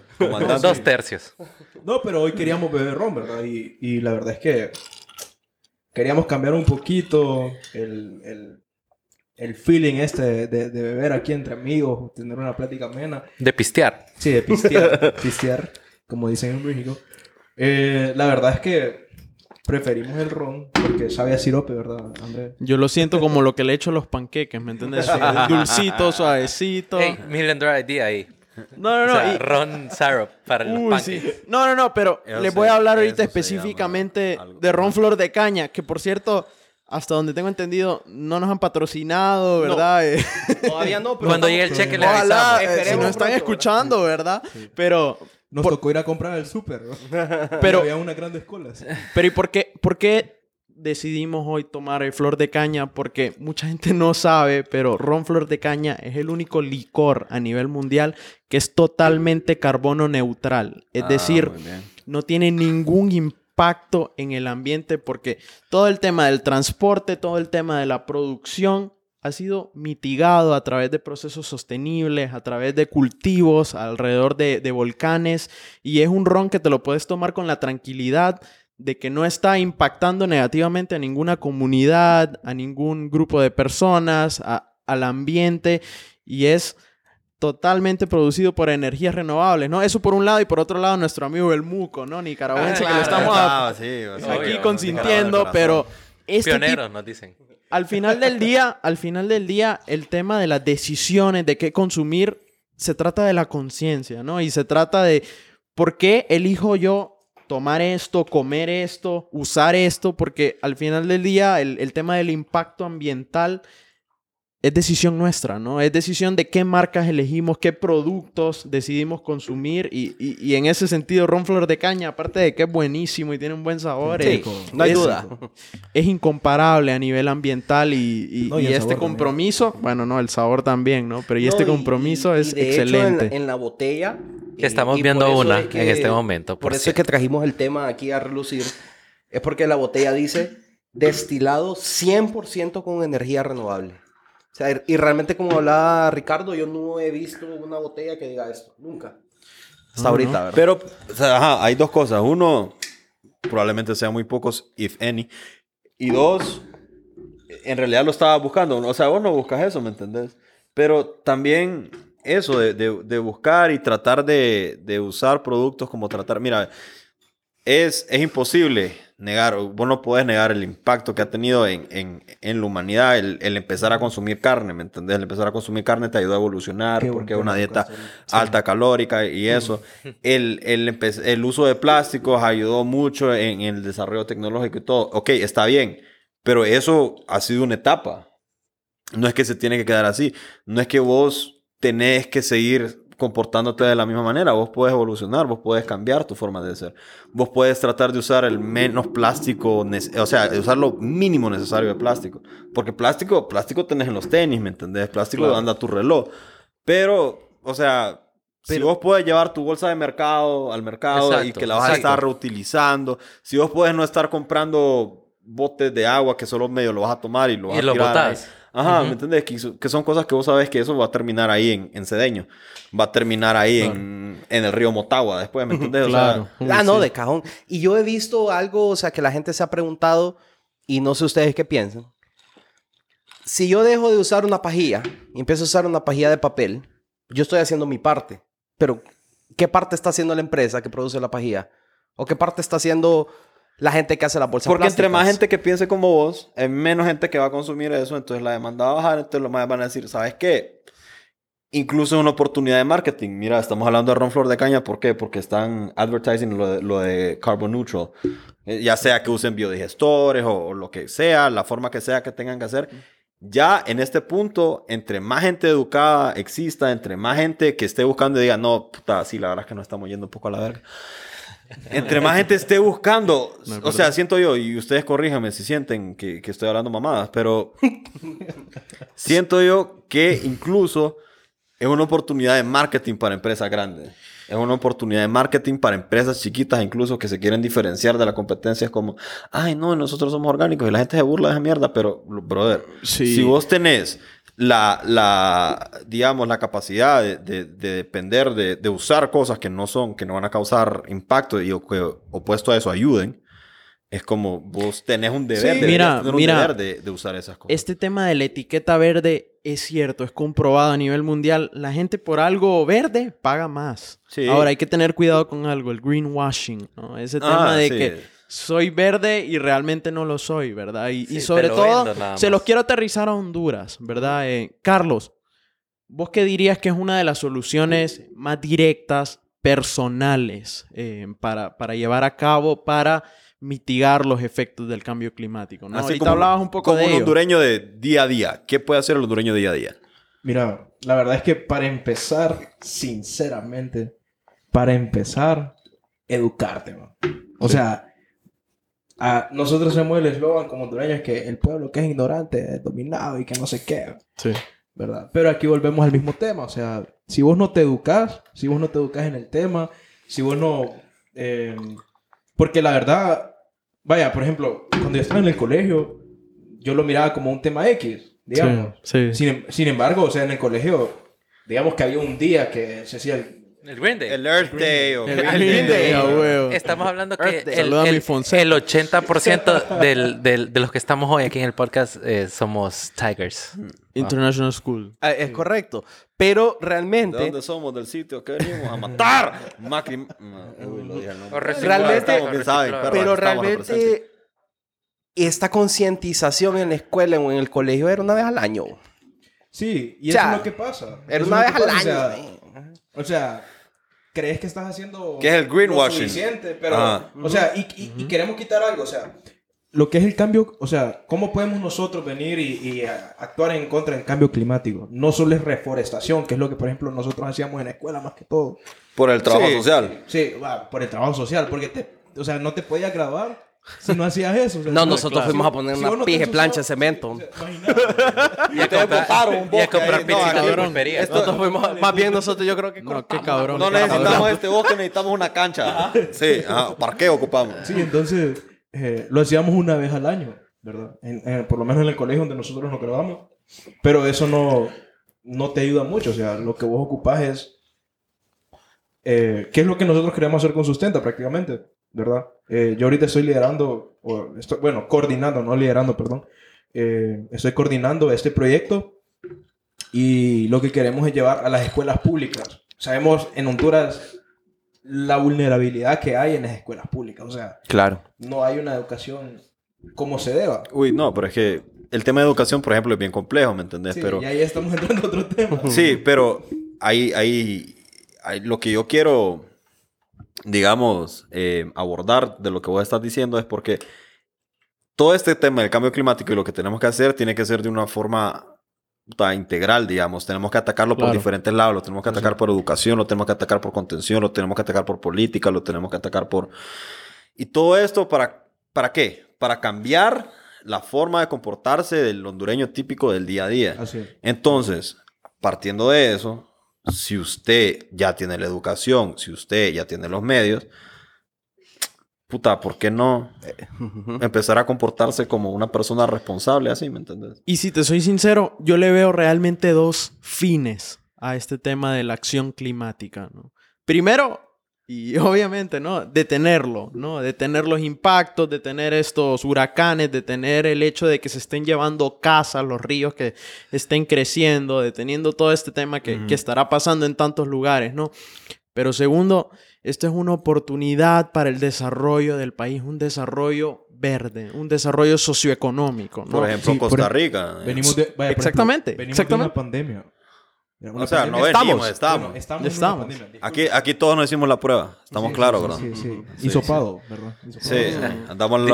Speaker 3: Dos tercios.
Speaker 5: No, pero hoy queríamos beber ron, ¿verdad? Y, y la verdad es que queríamos cambiar un poquito el, el, el feeling este de, de beber aquí entre amigos, tener una plática amena.
Speaker 3: De pistear.
Speaker 5: Sí, de pistear, pistear, como dicen en México. Eh, la verdad es que preferimos el ron porque sabe a sirope, ¿verdad, André?
Speaker 4: Yo lo siento como lo que le echo a los panqueques, ¿me entiendes? Dulcito, suavecito.
Speaker 3: Hey, million dollar idea ahí.
Speaker 4: No, no,
Speaker 3: o
Speaker 4: no.
Speaker 3: sea,
Speaker 4: y-
Speaker 3: ron syrup para los
Speaker 4: Uy,
Speaker 3: pancakes.
Speaker 4: sí. No, no, no, pero
Speaker 1: Eso
Speaker 4: les
Speaker 1: se-
Speaker 4: voy a hablar ahorita específicamente de ron flor de caña, que por cierto, hasta donde tengo entendido, no nos han patrocinado, ¿verdad? Eh,
Speaker 2: Todavía no, pero
Speaker 3: Cuando llegue el cheque le
Speaker 4: Ojalá,
Speaker 3: avisamos.
Speaker 4: eh, si nos están
Speaker 2: pronto,
Speaker 4: escuchando, ¿verdad? Pero,
Speaker 5: Nos tocó ir a comprar el súper, ¿no?
Speaker 4: Pero-
Speaker 5: Pero había unas grandes colas.
Speaker 4: pero ¿y por qué, por qué decidimos hoy tomar el flor de caña? Porque mucha gente no sabe, pero ron flor de caña es el único licor a nivel mundial que es totalmente carbono neutral. Es
Speaker 1: Ah,
Speaker 4: decir, no tiene ningún impacto en el ambiente porque todo el tema del transporte, todo el tema de la producción ha sido mitigado a través de procesos sostenibles, a través de cultivos alrededor de, de volcanes y es un ron que te lo puedes tomar con la tranquilidad de que no está impactando negativamente a ninguna comunidad, a ningún grupo de personas, a- al ambiente y es totalmente producido por energías renovables, ¿no? Eso por un lado y por otro lado nuestro amigo el Muco, ¿no? Nicaragüense
Speaker 3: Ah,
Speaker 4: que lo
Speaker 3: claro,
Speaker 4: estamos a-
Speaker 1: Ah, sí, o sea,
Speaker 4: aquí
Speaker 3: obvio,
Speaker 4: consintiendo, pero este
Speaker 3: Pioneros, nos dicen.
Speaker 4: al final del día, al final del día, el tema de las decisiones de qué consumir se trata de la conciencia, ¿no? Y se trata de por qué elijo yo tomar esto, comer esto, usar esto, porque al final del día el, el tema del impacto ambiental es decisión nuestra, ¿no? Es decisión de qué marcas elegimos, qué productos decidimos consumir y, y- y en ese sentido Ron Flor de Caña, aparte de que es buenísimo y tiene un buen sabor,
Speaker 2: Sí,
Speaker 4: es-
Speaker 2: no hay
Speaker 4: es-
Speaker 2: duda.
Speaker 4: es incomparable a nivel ambiental y, y-
Speaker 5: No, y
Speaker 4: este compromiso, bueno, no, el sabor también, ¿no? Pero y
Speaker 2: No,
Speaker 4: este compromiso
Speaker 2: y-
Speaker 4: es
Speaker 2: y de hecho,
Speaker 4: excelente.
Speaker 2: en, la- en la botella.
Speaker 3: Que estamos
Speaker 2: y
Speaker 3: viendo una
Speaker 2: es
Speaker 3: en este momento,
Speaker 2: Por,
Speaker 3: por
Speaker 2: eso es que trajimos el tema aquí a relucir. Es porque la botella dice destilado 100% con energía renovable. O sea, y realmente como hablaba Ricardo, yo no he visto una botella que diga esto. Nunca. Hasta
Speaker 4: No,
Speaker 2: ahorita,
Speaker 4: no.
Speaker 2: ¿verdad?
Speaker 1: Pero, o sea, ajá, hay dos cosas. Uno, probablemente sean muy pocos, if any. Y dos, en realidad lo estaba buscando. O sea, vos no buscas eso, ¿me entendés? Pero también eso de, de- de buscar y tratar de, de usar productos como tratar... Mira, es, es imposible negar, vos no podés negar el impacto que ha tenido en, en- en la humanidad el, el empezar a consumir carne, ¿me entendés? El empezar a consumir carne te ayuda a evolucionar
Speaker 5: Qué
Speaker 1: porque es una dieta alta calórica y eso. El, el, empe- el uso de plásticos ayudó mucho en, en el desarrollo tecnológico y todo. Ok, está bien, pero eso ha sido una etapa. No es que se tiene que quedar así. No es que vos tenés que seguir comportándote de la misma manera. Vos puedes evolucionar, vos puedes cambiar tu forma de ser. Vos puedes tratar de usar el menos plástico, o sea, usar lo mínimo necesario de plástico. Porque plástico, plástico tenés en los tenis, ¿me entendés? Plástico
Speaker 4: Claro.
Speaker 1: anda tu reloj. Pero, o sea, si
Speaker 2: Pero-
Speaker 1: vos puedes llevar tu bolsa de mercado al mercado y
Speaker 3: Exacto,
Speaker 1: que la vas a
Speaker 3: exacto.
Speaker 1: estar reutilizando, si vos puedes no estar comprando botes de agua que solo medio lo vas a tomar y lo vas
Speaker 3: Y
Speaker 1: a
Speaker 3: lo
Speaker 1: tirar
Speaker 3: botás.
Speaker 1: Ajá,
Speaker 3: Ujú.
Speaker 1: ¿me entiendes? Que, que son cosas que vos sabes que eso va a terminar ahí en, en Cedeño. Va a terminar ahí en, en el río Motagua después, ¿me entiendes? O sea,
Speaker 4: Claro. Uy,
Speaker 2: Ah, no,
Speaker 4: sí.
Speaker 2: de cajón. Y yo he visto algo, o sea, que la gente se ha preguntado, y no sé ustedes qué piensan. Si yo dejo de usar una pajilla y empiezo a usar una pajilla de papel, yo estoy haciendo mi parte. Pero, ¿qué parte está haciendo la empresa que produce la pajilla? ¿O qué parte está haciendo la gente que hace la bolsa
Speaker 1: porque entre más gente que piense como vos, es menos gente que va a consumir eso, entonces la demanda va a bajar, entonces los más van a decir, ¿sabes qué? Incluso es una oportunidad de marketing. Mira, estamos hablando de Ron Flor de Caña, ¿por qué? Porque están advertising lo de, lo de carbon neutral. Eh, Ya sea que usen biodigestores o, o lo que sea, la forma que sea que tengan que hacer. Ya en este punto, entre más gente educada exista, entre más gente que esté buscando y diga, no, puta, sí, la verdad es que nos estamos yendo un poco a la verga. Entre más gente esté buscando,
Speaker 4: No,
Speaker 1: o sea, siento yo, y ustedes corríjanme si sienten que, que estoy hablando mamadas, pero siento yo que incluso es una oportunidad de marketing para empresas grandes. Es una oportunidad de marketing para empresas chiquitas, incluso que se quieren diferenciar de la competencia. Es como, ay, no, nosotros somos orgánicos y la gente se burla de esa mierda, pero, brother,
Speaker 4: Sí.
Speaker 1: si vos tenés la, la digamos, la capacidad de, de- de depender, de, de usar cosas que no son, que no van a causar impacto y o que opuesto a eso ayuden, es como vos tenés un deber,
Speaker 4: Sí. Mira,
Speaker 1: tener un
Speaker 4: mira.
Speaker 1: deber de, de usar esas cosas.
Speaker 4: Este tema de la etiqueta verde es cierto, es comprobado a nivel mundial. La gente por algo verde paga más.
Speaker 1: Sí.
Speaker 4: Ahora hay que tener cuidado con algo, el greenwashing, ¿no? Ese
Speaker 1: Ah,
Speaker 4: tema de
Speaker 1: sí.
Speaker 4: que soy verde y realmente no lo soy, ¿verdad? Y, sobre todo, se los quiero aterrizar a Honduras, ¿verdad? Eh, Carlos, ¿vos qué dirías que es una de las soluciones más directas, personales, eh, para, para llevar a cabo, para mitigar los efectos del cambio climático? ¿no?
Speaker 1: Así
Speaker 4: Ahorita
Speaker 1: como-
Speaker 4: hablabas un poco
Speaker 1: como
Speaker 4: de
Speaker 1: un
Speaker 4: ello.
Speaker 1: hondureño de día a día. ¿Qué puede hacer el hondureño de día a día?
Speaker 5: Mira, la verdad es que para empezar, sinceramente, para empezar, educarte, man. O sea, nosotros hacemos el eslogan como hondureños que el pueblo que es ignorante es dominado y que no sé qué,
Speaker 4: Sí.
Speaker 5: ¿verdad? Pero aquí volvemos al mismo tema, o sea, si vos no te educas, si vos no te educas en el tema, si vos no... eh, porque la verdad, vaya, por ejemplo, cuando yo estaba en el colegio, yo lo miraba como un tema X, digamos.
Speaker 4: Sí, sí.
Speaker 5: Sin, sin embargo, o sea, en el colegio, digamos que había un día que se hacía el...
Speaker 3: El Green Day.
Speaker 1: El Earth Day o
Speaker 4: El
Speaker 1: Green
Speaker 4: Green Day.
Speaker 3: Estamos hablando que el,
Speaker 4: Saluda a mi
Speaker 3: el, el 80% del, del- de los que estamos hoy aquí en el podcast eh, somos Tigers.
Speaker 4: International School.
Speaker 2: Ah, es correcto. Pero
Speaker 1: ¿De
Speaker 2: realmente,
Speaker 1: dónde somos? ¿Del sitio que venimos a matar? Macri... Uy, lo dije
Speaker 2: Realmente-
Speaker 1: Estamos saben,
Speaker 2: pero realmente esta concientización en la escuela o en el colegio era una vez al año.
Speaker 5: Sí, y
Speaker 2: O sea,
Speaker 5: eso es lo que pasa.
Speaker 2: Era
Speaker 5: Eso
Speaker 2: una vez al
Speaker 5: pasa,
Speaker 2: año.
Speaker 5: O sea, o sea, crees que estás haciendo
Speaker 1: Que es el greenwashing.
Speaker 5: lo suficiente, pero,
Speaker 1: Ajá.
Speaker 5: o sea, y, y- y queremos quitar algo, o sea, lo que es el cambio, o sea, ¿cómo podemos nosotros venir y, y, a- actuar en contra del cambio climático? No solo es reforestación, que es lo que, por ejemplo, nosotros hacíamos en la escuela más que todo.
Speaker 1: Por el trabajo
Speaker 5: Sí,
Speaker 1: social.
Speaker 5: Sí, va, por el trabajo social, porque te, o sea, no te podías graduar si no hacías eso. o sea,
Speaker 2: No, nosotros
Speaker 5: si-
Speaker 2: fuimos a poner
Speaker 5: si
Speaker 2: una
Speaker 5: no
Speaker 2: pije plancha de cemento.
Speaker 3: Y a comprar, y a comprar
Speaker 1: cabrón.
Speaker 2: Nosotros fuimos, más bien nosotros yo creo que
Speaker 4: No, qué cabrón.
Speaker 1: No necesitamos
Speaker 4: cabrón.
Speaker 1: este bosque, necesitamos una cancha. Sí, ajá, parqueo ocupamos.
Speaker 5: Sí, entonces eh, lo hacíamos una vez al año, ¿verdad? En- en- por lo menos en el colegio donde nosotros nos graduamos. Pero eso no, no te ayuda mucho. O sea, lo que vos ocupás es... eh, ¿Qué es lo que nosotros queremos hacer con Sustenta prácticamente? ¿Verdad? Eh, yo ahorita estoy liderando, o estoy, bueno, coordinando, no liderando, perdón. Eh, estoy coordinando este proyecto y lo que queremos es llevar a las escuelas públicas. Sabemos en Honduras la vulnerabilidad que hay en las escuelas públicas. O sea,
Speaker 2: Claro.
Speaker 5: no hay una educación como se deba.
Speaker 1: Uy, no, pero es que el tema de educación, por ejemplo, es bien complejo, ¿me entendés?
Speaker 5: Sí,
Speaker 1: pero
Speaker 5: y ahí estamos entrando a otro tema.
Speaker 1: Sí, pero ahí, ahí, ahí lo que yo quiero, digamos, eh, abordar de lo que vos estás diciendo es porque todo este tema del cambio climático y lo que tenemos que hacer tiene que ser de una forma integral, digamos. Tenemos que atacarlo por diferentes lados. Lo tenemos que atacar por educación, lo tenemos que atacar por contención, lo tenemos que atacar por política, lo tenemos que atacar por... Y todo esto para, ¿para qué? Para cambiar la forma de comportarse del hondureño típico del día a día.
Speaker 5: Así.
Speaker 1: Entonces, partiendo de eso, si usted ya tiene la educación, si usted ya tiene los medios, puta, ¿por qué no empezar a comportarse como una persona responsable así, ¿me entiendes?
Speaker 4: Y si te soy sincero, yo le veo realmente dos fines a este tema de la acción climática, ¿no? Primero, y obviamente, ¿no? Detenerlo, ¿no? Detener los impactos, detener estos huracanes, detener el hecho de que se estén llevando casas, los ríos que estén creciendo, deteniendo todo este tema que, que estará pasando en tantos lugares, ¿no? Pero segundo, esto es una oportunidad para el desarrollo del país, un desarrollo verde, un desarrollo socioeconómico, ¿no?
Speaker 1: Por ejemplo,
Speaker 5: Sí,
Speaker 1: Costa Rica.
Speaker 5: Venimos de, vaya, por
Speaker 4: Exactamente,
Speaker 5: ejemplo, venimos
Speaker 4: exactamente.
Speaker 5: de una pandemia.
Speaker 1: O sea, no
Speaker 5: pandemia-
Speaker 1: venimos, estamos.
Speaker 5: Bueno, estamos.
Speaker 4: Estamos.
Speaker 1: Aquí, aquí todos nos hicimos la prueba. Estamos
Speaker 5: Sí,
Speaker 1: claros,
Speaker 5: sí,
Speaker 1: ¿verdad?
Speaker 5: Sí, sí.
Speaker 1: Sí,
Speaker 5: Hisopado, ¿verdad? Hisopado.
Speaker 1: Sí, andamos en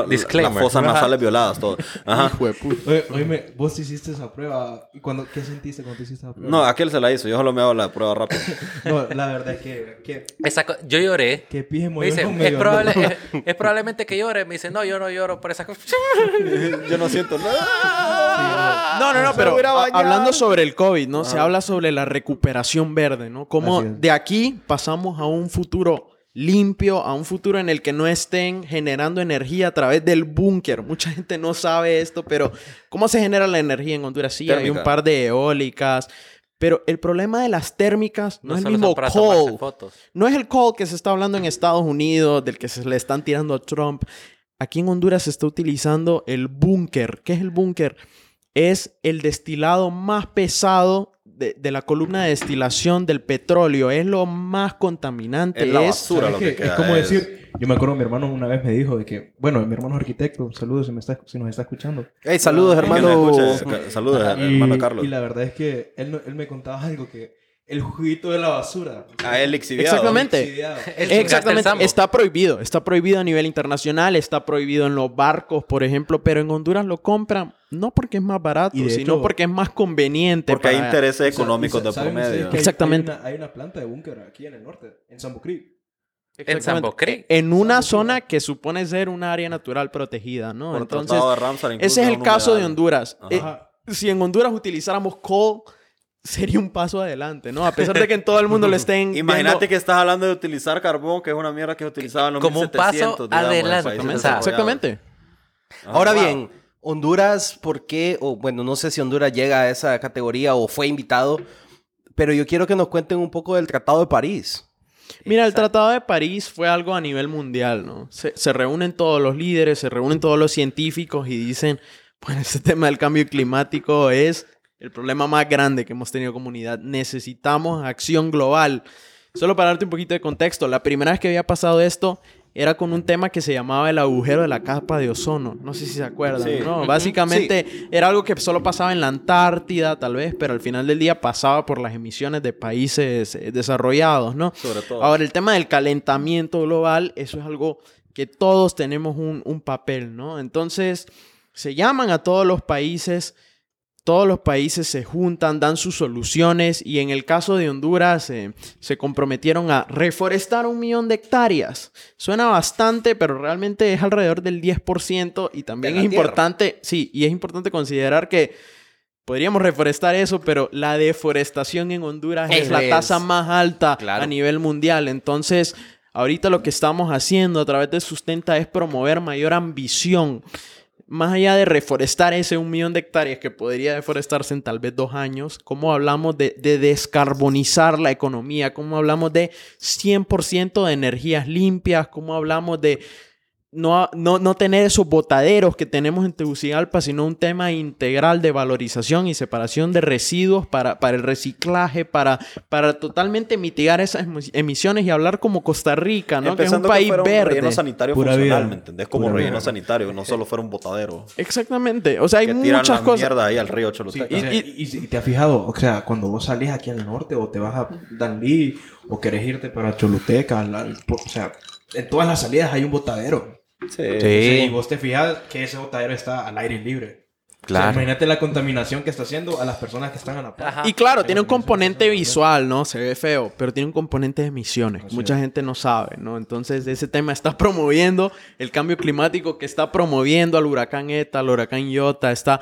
Speaker 1: la- las fosas nasales violadas, todo. Ajá.
Speaker 4: Hijo de puta.
Speaker 5: Oye, oíme, vos hiciste esa prueba. ¿Y cuando, qué sentiste cuando te hiciste esa prueba?
Speaker 1: No, aquel se la hizo. Yo solo me hago la prueba rápido.
Speaker 5: No, la verdad es que... que,
Speaker 3: Esa yo lloré.
Speaker 5: que pije
Speaker 3: Me dice, es, probable, es, es probablemente que llore. Me dice, no, yo no lloro por esa cosa.
Speaker 1: Yo no siento nada.
Speaker 4: No, no, no, pero hablando sobre el COVID, ¿no? Se habla sobre la recuperación verde, ¿no? Cómo de aquí pasamos a un futuro limpio, a un futuro en el que no estén generando energía a través del búnker. Mucha gente no sabe esto, pero ¿cómo se genera la energía en Honduras? Sí, hay un
Speaker 1: Térmica.
Speaker 4: par de eólicas, pero el problema de las térmicas no, es el mismo
Speaker 3: fotos.
Speaker 4: No es el coal que se está hablando en Estados Unidos, del que se le están tirando a Trump. Aquí en Honduras se está utilizando el búnker. ¿Qué es el búnker? Es el destilado más pesado de, de la columna de destilación del petróleo. Es lo más contaminante.
Speaker 1: Es la
Speaker 4: es-
Speaker 1: basura
Speaker 5: ¿Sabes
Speaker 1: lo
Speaker 5: qué?
Speaker 1: que queda.
Speaker 5: Es como
Speaker 1: es-
Speaker 5: decir, yo me acuerdo, mi hermano una vez me dijo de que, bueno, mi hermano es arquitecto, saludos si, me está, si nos está escuchando.
Speaker 2: Hey, saludos,
Speaker 1: Que
Speaker 2: hermano.
Speaker 1: Saludos, hermano Carlos.
Speaker 5: Y la verdad es que él, él me contaba algo que el juguito de la basura.
Speaker 1: A él exhibiado.
Speaker 4: Exactamente. Exactamente, está prohibido, está prohibido a nivel internacional, está prohibido en los barcos, por ejemplo, pero en Honduras lo compran no porque es más barato,
Speaker 5: Y
Speaker 4: sino
Speaker 5: hecho-
Speaker 4: porque es más conveniente.
Speaker 1: Porque hay intereses
Speaker 5: O sea,
Speaker 1: económicos de por
Speaker 5: ¿saben ustedes
Speaker 1: medio.
Speaker 4: Exactamente.
Speaker 5: Hay una, hay una planta de búnker aquí en el norte, en Sambo Creek.
Speaker 3: En Creek.
Speaker 4: En una zona que supone ser un área natural protegida, ¿no?
Speaker 1: Por
Speaker 4: Entonces,
Speaker 1: de Ramsar,
Speaker 4: ese es el caso de. Honduras. Eh, si en Honduras utilizáramos coal, sería un paso adelante, ¿no? A pesar de que en todo el mundo lo estén
Speaker 1: Imagínate
Speaker 4: viendo-
Speaker 1: que estás hablando de utilizar carbón, que es una mierda que se utilizaba en los
Speaker 3: Como un
Speaker 1: 1700,
Speaker 3: paso
Speaker 1: digamos,
Speaker 3: adelante.
Speaker 4: Exactamente.
Speaker 2: Ahora
Speaker 1: Wow.
Speaker 2: bien, Honduras, ¿por qué? O bueno, no sé si Honduras llega a esa categoría o fue invitado, pero yo quiero que nos cuenten un poco del Tratado de París.
Speaker 4: Mira, el Tratado de París fue algo a nivel mundial, ¿no? Se, se reúnen todos los líderes, se reúnen todos los científicos y dicen, pues este tema del cambio climático es el problema más grande que hemos tenido comunidad. Necesitamos acción global. Solo para darte un poquito de contexto, la primera vez que había pasado esto era con un tema que se llamaba el agujero de la capa de ozono. No sé si se acuerdan,
Speaker 1: Sí.
Speaker 4: ¿no? Básicamente era algo que solo pasaba en la Antártida, tal vez, pero al final del día pasaba por las emisiones de países eh, desarrollados, ¿no?
Speaker 1: Sobre todo.
Speaker 4: Ahora, el tema del calentamiento global, eso es algo que todos tenemos un, un papel, ¿no? Entonces, se llaman a todos los países, todos los países se juntan, dan sus soluciones y en el caso de Honduras eh, se comprometieron a reforestar un millón de hectáreas. Suena bastante, pero realmente es alrededor del 10% y también es
Speaker 2: tierra.
Speaker 4: importante, sí, y es importante considerar que podríamos reforestar eso, pero la deforestación en Honduras es, la tasa más alta
Speaker 2: Claro.
Speaker 4: a nivel mundial. Entonces, ahorita lo que estamos haciendo a través de Sustenta es promover mayor ambición. Más allá de reforestar ese un millón de hectáreas que podría deforestarse en tal vez dos años, ¿cómo hablamos de, de descarbonizar la economía? ¿Cómo hablamos de 100% de energías limpias? ¿Cómo hablamos de no, no, no tener esos botaderos que tenemos en Tegucigalpa, sino un tema integral de valorización y separación de residuos para, para el reciclaje, para, para totalmente mitigar esas emisiones y hablar como Costa Rica, ¿no? que es un país
Speaker 1: fuera un
Speaker 4: verde.
Speaker 1: relleno sanitario
Speaker 5: Pura
Speaker 1: funcional,
Speaker 5: vida.
Speaker 1: ¿me entendés? Como
Speaker 5: Pura
Speaker 1: relleno
Speaker 5: vida.
Speaker 1: sanitario, no solo fuera un botadero.
Speaker 4: Exactamente. O sea, hay
Speaker 1: que tiran
Speaker 4: muchas
Speaker 1: la
Speaker 4: cosas.
Speaker 1: mierda ahí al río
Speaker 5: Sí,
Speaker 1: Choluteca.
Speaker 5: o sea,
Speaker 4: Y-
Speaker 5: y, y te has fijado, o sea, cuando vos salís aquí al norte o te vas a Danlí o querés irte para Choluteca, al- al- por- o sea, en todas las salidas hay un botadero.
Speaker 1: Sí.
Speaker 5: Sí, y vos te fijas que ese botadero está al aire libre. O sea,
Speaker 2: Claro.
Speaker 5: imagínate la contaminación que está haciendo a las personas que están a la par.
Speaker 3: Ajá.
Speaker 4: Y claro, tiene un componente visual, ¿no? Se ve feo, pero tiene un componente de emisiones.
Speaker 5: Así
Speaker 4: Mucha gente no sabe, ¿no? Entonces, ese tema está promoviendo el cambio climático que está promoviendo al huracán ETA, al huracán Iota, está...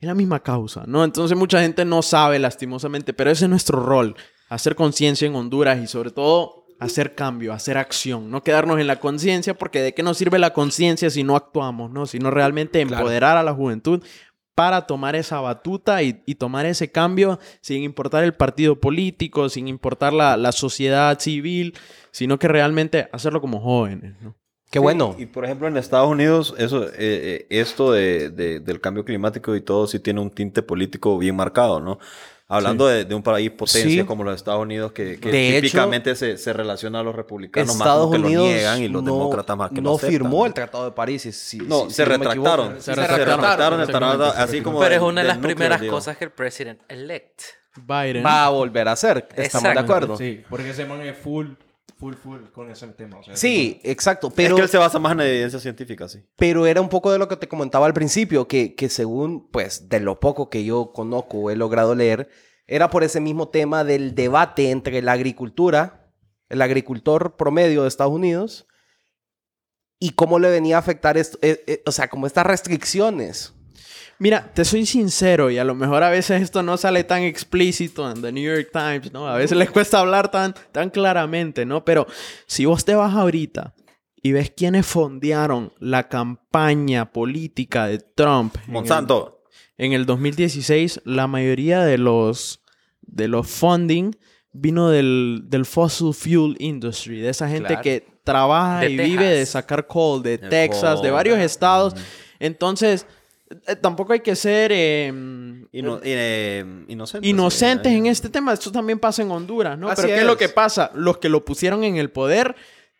Speaker 4: Es la misma causa, ¿no? Entonces, mucha gente no sabe, lastimosamente, pero ese es nuestro rol. Hacer conciencia en Honduras y, sobre todo, hacer cambio, hacer acción. No quedarnos en la conciencia, porque ¿de qué nos sirve la conciencia si no actuamos, ¿no? Sino realmente
Speaker 2: Claro.
Speaker 4: empoderar a la juventud para tomar esa batuta y, y tomar ese cambio sin importar el partido político, sin importar la, la sociedad civil, sino que realmente hacerlo como jóvenes. ¿no?
Speaker 2: Qué bueno.
Speaker 1: Y por ejemplo en Estados Unidos, eso, eh, eh, esto de, de- del cambio climático y todo sí tiene un tinte político bien marcado, ¿no? Hablando de, de un país potencia
Speaker 2: Sí.
Speaker 1: como los Estados Unidos, que, que
Speaker 2: De hecho,
Speaker 1: típicamente se, se relaciona a los republicanos más
Speaker 2: Estados
Speaker 1: como que
Speaker 2: Unidos
Speaker 1: lo niegan y los
Speaker 2: no,
Speaker 1: demócratas más que
Speaker 2: no
Speaker 1: lo aceptan.
Speaker 2: firmó el Tratado de París. si- si-
Speaker 1: No,
Speaker 2: si-
Speaker 1: se
Speaker 2: si no me
Speaker 1: retractaron. Se,
Speaker 4: Se
Speaker 1: retractaron,
Speaker 4: retractaron,
Speaker 1: el tratado,
Speaker 4: exactamente.
Speaker 1: así como
Speaker 3: Pero es una de las primeras
Speaker 1: digo.
Speaker 3: cosas que el president elect.
Speaker 4: Biden.
Speaker 2: Va a volver a hacer. Estamos de acuerdo. Sí,
Speaker 5: Sí, porque ese man es full, full, full con ese tema. O sea,
Speaker 2: exacto.
Speaker 1: es
Speaker 2: Pero,
Speaker 1: que él se basa más en evidencia científica, sí.
Speaker 2: pero era un poco de lo que te comentaba al principio, que, que según, pues, de lo poco que yo conozco o he logrado leer, era por ese mismo tema del debate entre la agricultura, el agricultor promedio de Estados Unidos, y cómo le venía a afectar esto, eh, eh, o sea, como estas restricciones.
Speaker 4: Mira, te soy sincero y a lo mejor a veces esto no sale tan explícito en The New York Times, ¿no? A veces les cuesta hablar tan, tan claramente, ¿no? Pero si vos te vas ahorita y ves quiénes fondearon la campaña política de Trump en el-
Speaker 1: Monsanto.
Speaker 4: en el 2016, la mayoría de los, de los funding vino del, del fossil fuel industry, de esa gente
Speaker 2: Claro.
Speaker 4: que trabaja
Speaker 3: De
Speaker 4: y vive de sacar coal, de
Speaker 1: El
Speaker 4: Texas, de varios estados. Entonces, eh, tampoco hay que ser eh,
Speaker 1: Ino- eh, inocentes.
Speaker 4: inocentes en este tema. Esto también pasa en Honduras, ¿no?
Speaker 2: Así
Speaker 4: Pero ¿qué es lo que pasa? Los que lo pusieron en el poder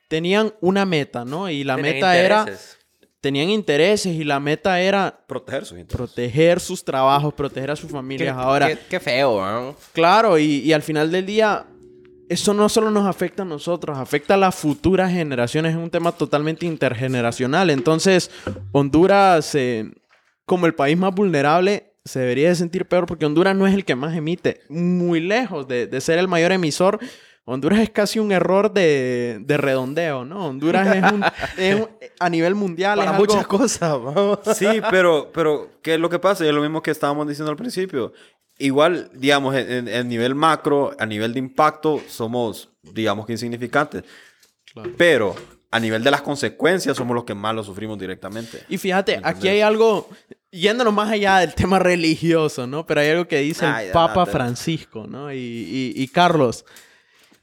Speaker 4: tenían una meta, ¿no? Y la
Speaker 3: Tenían
Speaker 4: meta era...
Speaker 3: intereses.
Speaker 4: Tenían intereses y la meta era
Speaker 1: Proteger sus intereses.
Speaker 4: proteger sus trabajos, proteger a sus familias. Ahora,
Speaker 2: qué, qué feo, ¿no?
Speaker 4: claro, y, y al final del día, eso no solo nos afecta a nosotros, afecta a las futuras generaciones. Es un tema totalmente intergeneracional. Entonces, Honduras, eh, como el país más vulnerable, se debería de sentir peor porque Honduras no es el que más emite. Muy lejos de, de ser el mayor emisor. Honduras es casi un error de, de redondeo, ¿no? Honduras es, un, es un- a nivel mundial.
Speaker 2: Para
Speaker 4: es algo-
Speaker 2: muchas cosas, vamos.
Speaker 1: Sí, pero, pero, ¿qué es lo que pasa? Es lo mismo que estábamos diciendo al principio. Igual, digamos, en, en- nivel macro, a nivel de impacto, somos, digamos que insignificantes. Pero a nivel de las consecuencias, somos los que más lo sufrimos directamente.
Speaker 4: Y fíjate,
Speaker 1: ¿Me
Speaker 4: aquí hay algo, yéndonos más allá del tema religioso, ¿no? Pero hay algo que dice
Speaker 1: Ay,
Speaker 4: el Papa. Francisco, ¿no? Y, y- y Carlos,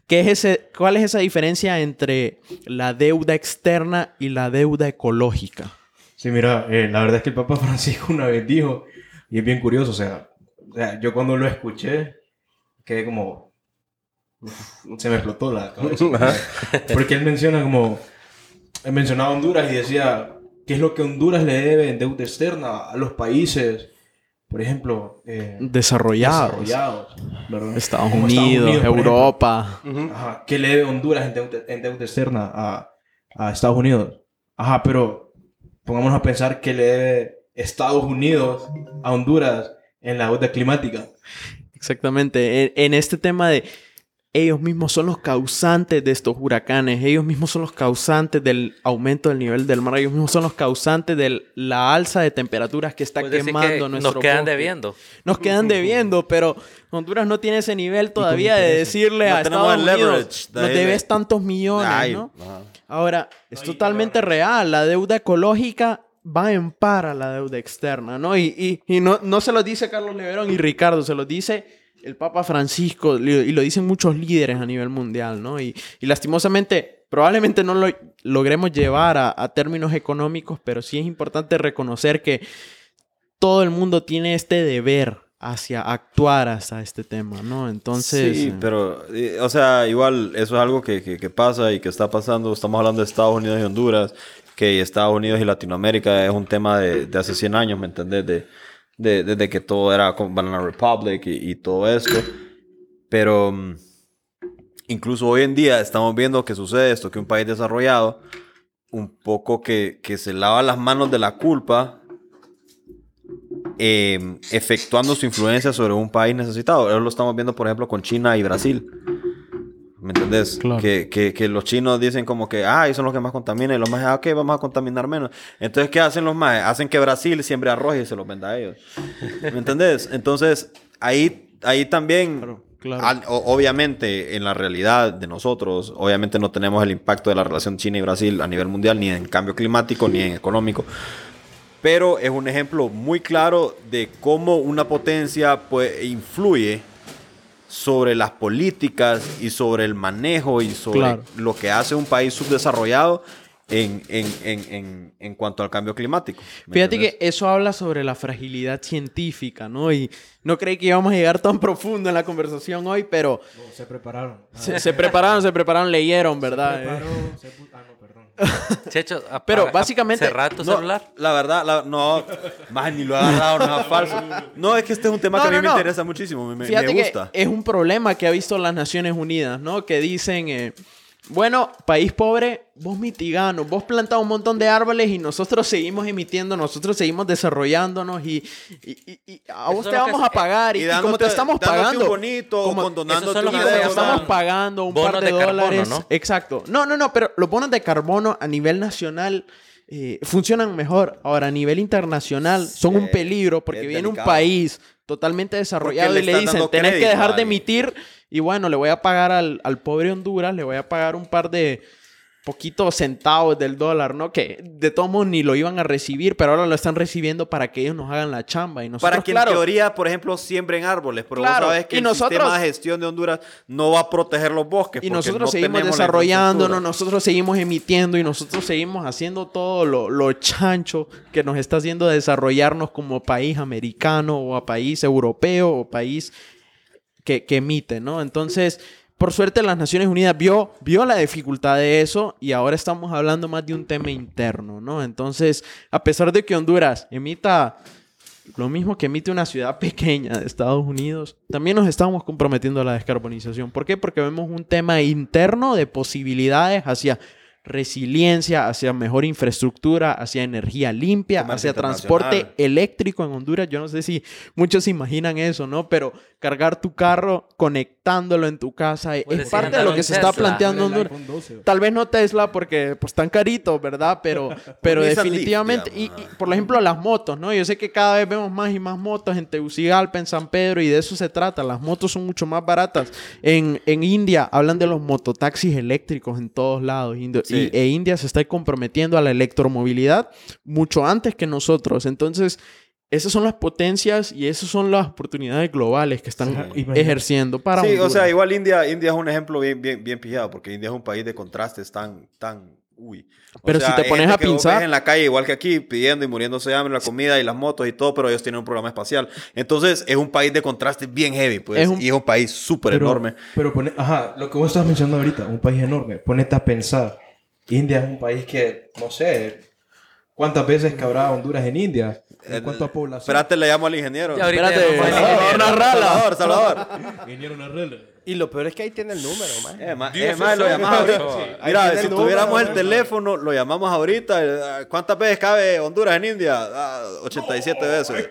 Speaker 4: ¿qué es ese, ¿cuál es esa diferencia entre la deuda externa y la deuda ecológica?
Speaker 5: Sí, mira, eh, la verdad es que el Papa Francisco una vez dijo, y es bien curioso, o sea, o sea, yo cuando lo escuché, quedé como, se me explotó la cabeza. Porque él menciona como, mencionaba Honduras y decía, ¿qué es lo que Honduras le debe en deuda externa a los países, por ejemplo, eh,
Speaker 4: Desarrollados.
Speaker 5: desarrollados, ¿verdad?
Speaker 4: Estados Unidos,
Speaker 5: por ejemplo.
Speaker 4: Europa.
Speaker 5: Ajá. ¿Qué le debe Honduras en deuda, en deuda externa a, a Estados Unidos? Ajá, pero pongámonos a pensar qué le debe Estados Unidos a Honduras en la deuda climática.
Speaker 4: Exactamente. En, en este tema de ellos mismos son los causantes de estos huracanes, ellos mismos son los causantes del aumento del nivel del mar, ellos mismos son los causantes de la alza de temperaturas que está quemando
Speaker 3: que
Speaker 4: nuestro
Speaker 3: nos quedan
Speaker 4: bosque.
Speaker 3: debiendo.
Speaker 4: Nos quedan debiendo, pero Honduras no tiene ese nivel todavía de decirle
Speaker 1: No
Speaker 4: a Estados
Speaker 1: el
Speaker 4: Unidos,
Speaker 1: de
Speaker 4: nos debes
Speaker 1: de-
Speaker 4: tantos millones,
Speaker 1: Ay,
Speaker 4: ¿no?
Speaker 1: ajá.
Speaker 4: Ahora, es totalmente real. La deuda ecológica va en par a la deuda externa, ¿no? Y, y- y no, no se lo dice Carlos Leverón y Ricardo, se lo dice el Papa Francisco y lo dicen muchos líderes a nivel mundial, ¿no? Y, y lastimosamente, probablemente no lo logremos llevar a, a términos económicos, pero sí es importante reconocer que todo el mundo tiene este deber hacia actuar hasta este tema, ¿no? Entonces...
Speaker 1: Sí,
Speaker 4: eh,
Speaker 1: pero, eh, o sea, igual eso es algo que, que- que pasa y que está pasando. Estamos hablando de Estados Unidos y Honduras, que Estados Unidos y Latinoamérica es un tema de, de hace 100 años, ¿me entendés? De, de- desde que todo era con Banana Republic y, todo esto. Pero mm, incluso hoy en día estamos viendo que sucede esto, que un país desarrollado, un poco que, que se lava las manos de la culpa eh, efectuando su influencia sobre un país necesitado. Eso lo estamos viendo, por ejemplo, con China y Brasil. ¿Me entendés?
Speaker 4: Claro.
Speaker 1: Que, que, que los chinos dicen como que, ah, son los que más contaminan. Y los más, ah, ok, vamos a contaminar menos. Entonces, ¿qué hacen los más? Hacen que Brasil siembre arroz y se los venda a ellos. ¿Me entendés? Entonces, ahí, ahí también...
Speaker 4: Claro, claro.
Speaker 1: al- o- obviamente, en la realidad de nosotros, obviamente no tenemos el impacto de la relación China y Brasil a nivel mundial, ni en cambio climático, ni en económico pero es un ejemplo muy claro de cómo una potencia pues, influye sobre las políticas y sobre el manejo y sobre
Speaker 4: Claro.
Speaker 1: lo que hace un país subdesarrollado en, en, en, en, en cuanto al cambio climático. ¿me
Speaker 4: Fíjate
Speaker 1: entendés?
Speaker 4: que eso habla sobre la fragilidad científica, ¿no? Y no creí que íbamos a llegar tan profundo en la conversación hoy, pero
Speaker 5: No, se prepararon.
Speaker 4: Se, se prepararon, se prepararon, leyeron, ¿verdad? Eh,
Speaker 5: preparó, se pu- ah, no, perdón.
Speaker 3: Checho, apaga-
Speaker 4: Pero básicamente-
Speaker 3: cerrá tu
Speaker 1: No,
Speaker 3: celular.
Speaker 1: La verdad, la- no, más ni lo he agarrado, no es falso. No, es que este es un tema
Speaker 4: No,
Speaker 1: que a mí
Speaker 4: no,
Speaker 1: me
Speaker 4: no.
Speaker 1: interesa muchísimo, me, me-
Speaker 4: Fíjate
Speaker 1: me gusta.
Speaker 4: que es un problema que ha visto las Naciones Unidas, ¿no? Que dicen, eh, bueno, país pobre, vos mitiganos, vos plantás un montón de árboles y nosotros seguimos emitiendo, nosotros seguimos desarrollándonos y, y- y- y a vos
Speaker 3: Eso
Speaker 4: te vamos
Speaker 3: se-
Speaker 4: a pagar y, y como te estamos pagando.
Speaker 1: un bonito,
Speaker 4: como- Como te estamos pagando un
Speaker 3: bonos
Speaker 4: par de,
Speaker 3: de carbono,
Speaker 4: dólares.
Speaker 3: ¿no?
Speaker 4: Exacto. No, no, no, pero los bonos de carbono a nivel nacional eh, funcionan mejor. Ahora, a nivel internacional son
Speaker 1: Sí,
Speaker 4: un peligro porque viene un país totalmente desarrollado
Speaker 1: le
Speaker 4: y le dicen, tenés que dejar de
Speaker 1: alguien".
Speaker 4: emitir y bueno, le voy a pagar al, al pobre Honduras, le voy a pagar un par de poquitos centavos del dólar, ¿no? Que de todos modos ni lo iban a recibir, pero ahora lo están recibiendo para que ellos nos hagan la chamba. Y nosotros,
Speaker 1: Para que
Speaker 4: claro,
Speaker 1: en teoría, por ejemplo, siembren árboles. Pero
Speaker 4: Claro,
Speaker 1: vos sabes que
Speaker 4: y
Speaker 1: el
Speaker 4: nosotros-
Speaker 1: sistema de gestión de Honduras no va a proteger los bosques.
Speaker 4: Y nosotros
Speaker 1: no
Speaker 4: seguimos desarrollándonos, nosotros seguimos emitiendo y nosotros seguimos haciendo todo lo, lo chancho que nos está haciendo desarrollarnos como país americano o a país europeo o país que, que emite, ¿no? Entonces, por suerte las Naciones Unidas vio, vio la dificultad de eso y ahora estamos hablando más de un tema interno, ¿no? Entonces, a pesar de que Honduras emita lo mismo que emite una ciudad pequeña de Estados Unidos, también nos estamos comprometiendo a la descarbonización. ¿Por qué? Porque vemos un tema interno de posibilidades hacia resiliencia, hacia mejor infraestructura, hacia energía limpia,
Speaker 1: Comercio
Speaker 4: hacia transporte eléctrico en Honduras. Yo no sé si muchos se imaginan eso, ¿no? Pero cargar tu carro conectándolo en tu casa es
Speaker 3: Puedes
Speaker 4: parte de lo que se está planteando en Honduras.
Speaker 5: iPhone 12.
Speaker 4: Tal vez no Tesla porque pues tan carito, ¿verdad? Pero, pero definitivamente, y, por ejemplo las motos, ¿no? Yo sé que cada vez vemos más y más motos en Tegucigalpa, en San Pedro y de eso se trata. Las motos son mucho más baratas. En, en India hablan de los mototaxis eléctricos en todos lados
Speaker 1: Sí.
Speaker 4: Y, e India se está comprometiendo a la electromovilidad mucho antes que nosotros. Entonces, esas son las potencias y esas son las oportunidades globales que están
Speaker 5: Sí,
Speaker 4: ejerciendo para
Speaker 1: Sí, o
Speaker 4: Honduras.
Speaker 1: sea, igual India, India es un ejemplo bien, bien, bien pillado, porque India es un país de contrastes tan, tan Uy. O
Speaker 4: Pero si te pones a pensar-
Speaker 1: en la calle, igual que aquí, pidiendo y muriéndose de hambre la comida y las motos y todo, pero ellos tienen un programa espacial. Entonces, es un país de contraste bien heavy, pues.
Speaker 4: Es un-
Speaker 1: Y es un país súper enorme.
Speaker 5: Pero pone, ajá, lo que vos estás mencionando ahorita, un país enorme. Ponete a pensar. India es un país que, no sé, ¿cuántas veces cabrá Honduras en India? ¿En cuanto a población?
Speaker 1: Espérate, le llamo al ingeniero.
Speaker 4: Espérate, Salvador,
Speaker 3: ingeniero.
Speaker 1: Salvador, Salvador.
Speaker 5: Vinieron a Rela.
Speaker 2: Y lo peor es que ahí tiene el número, man.
Speaker 1: Eh, ma- eh, ma, lo llamamos ahorita.
Speaker 3: Sí.
Speaker 1: Mira, si
Speaker 2: el número,
Speaker 1: tuviéramos el
Speaker 2: ¿no?
Speaker 1: teléfono, lo llamamos ahorita. Eh, ¿Cuántas veces cabe Honduras en India? Ah, 87 veces.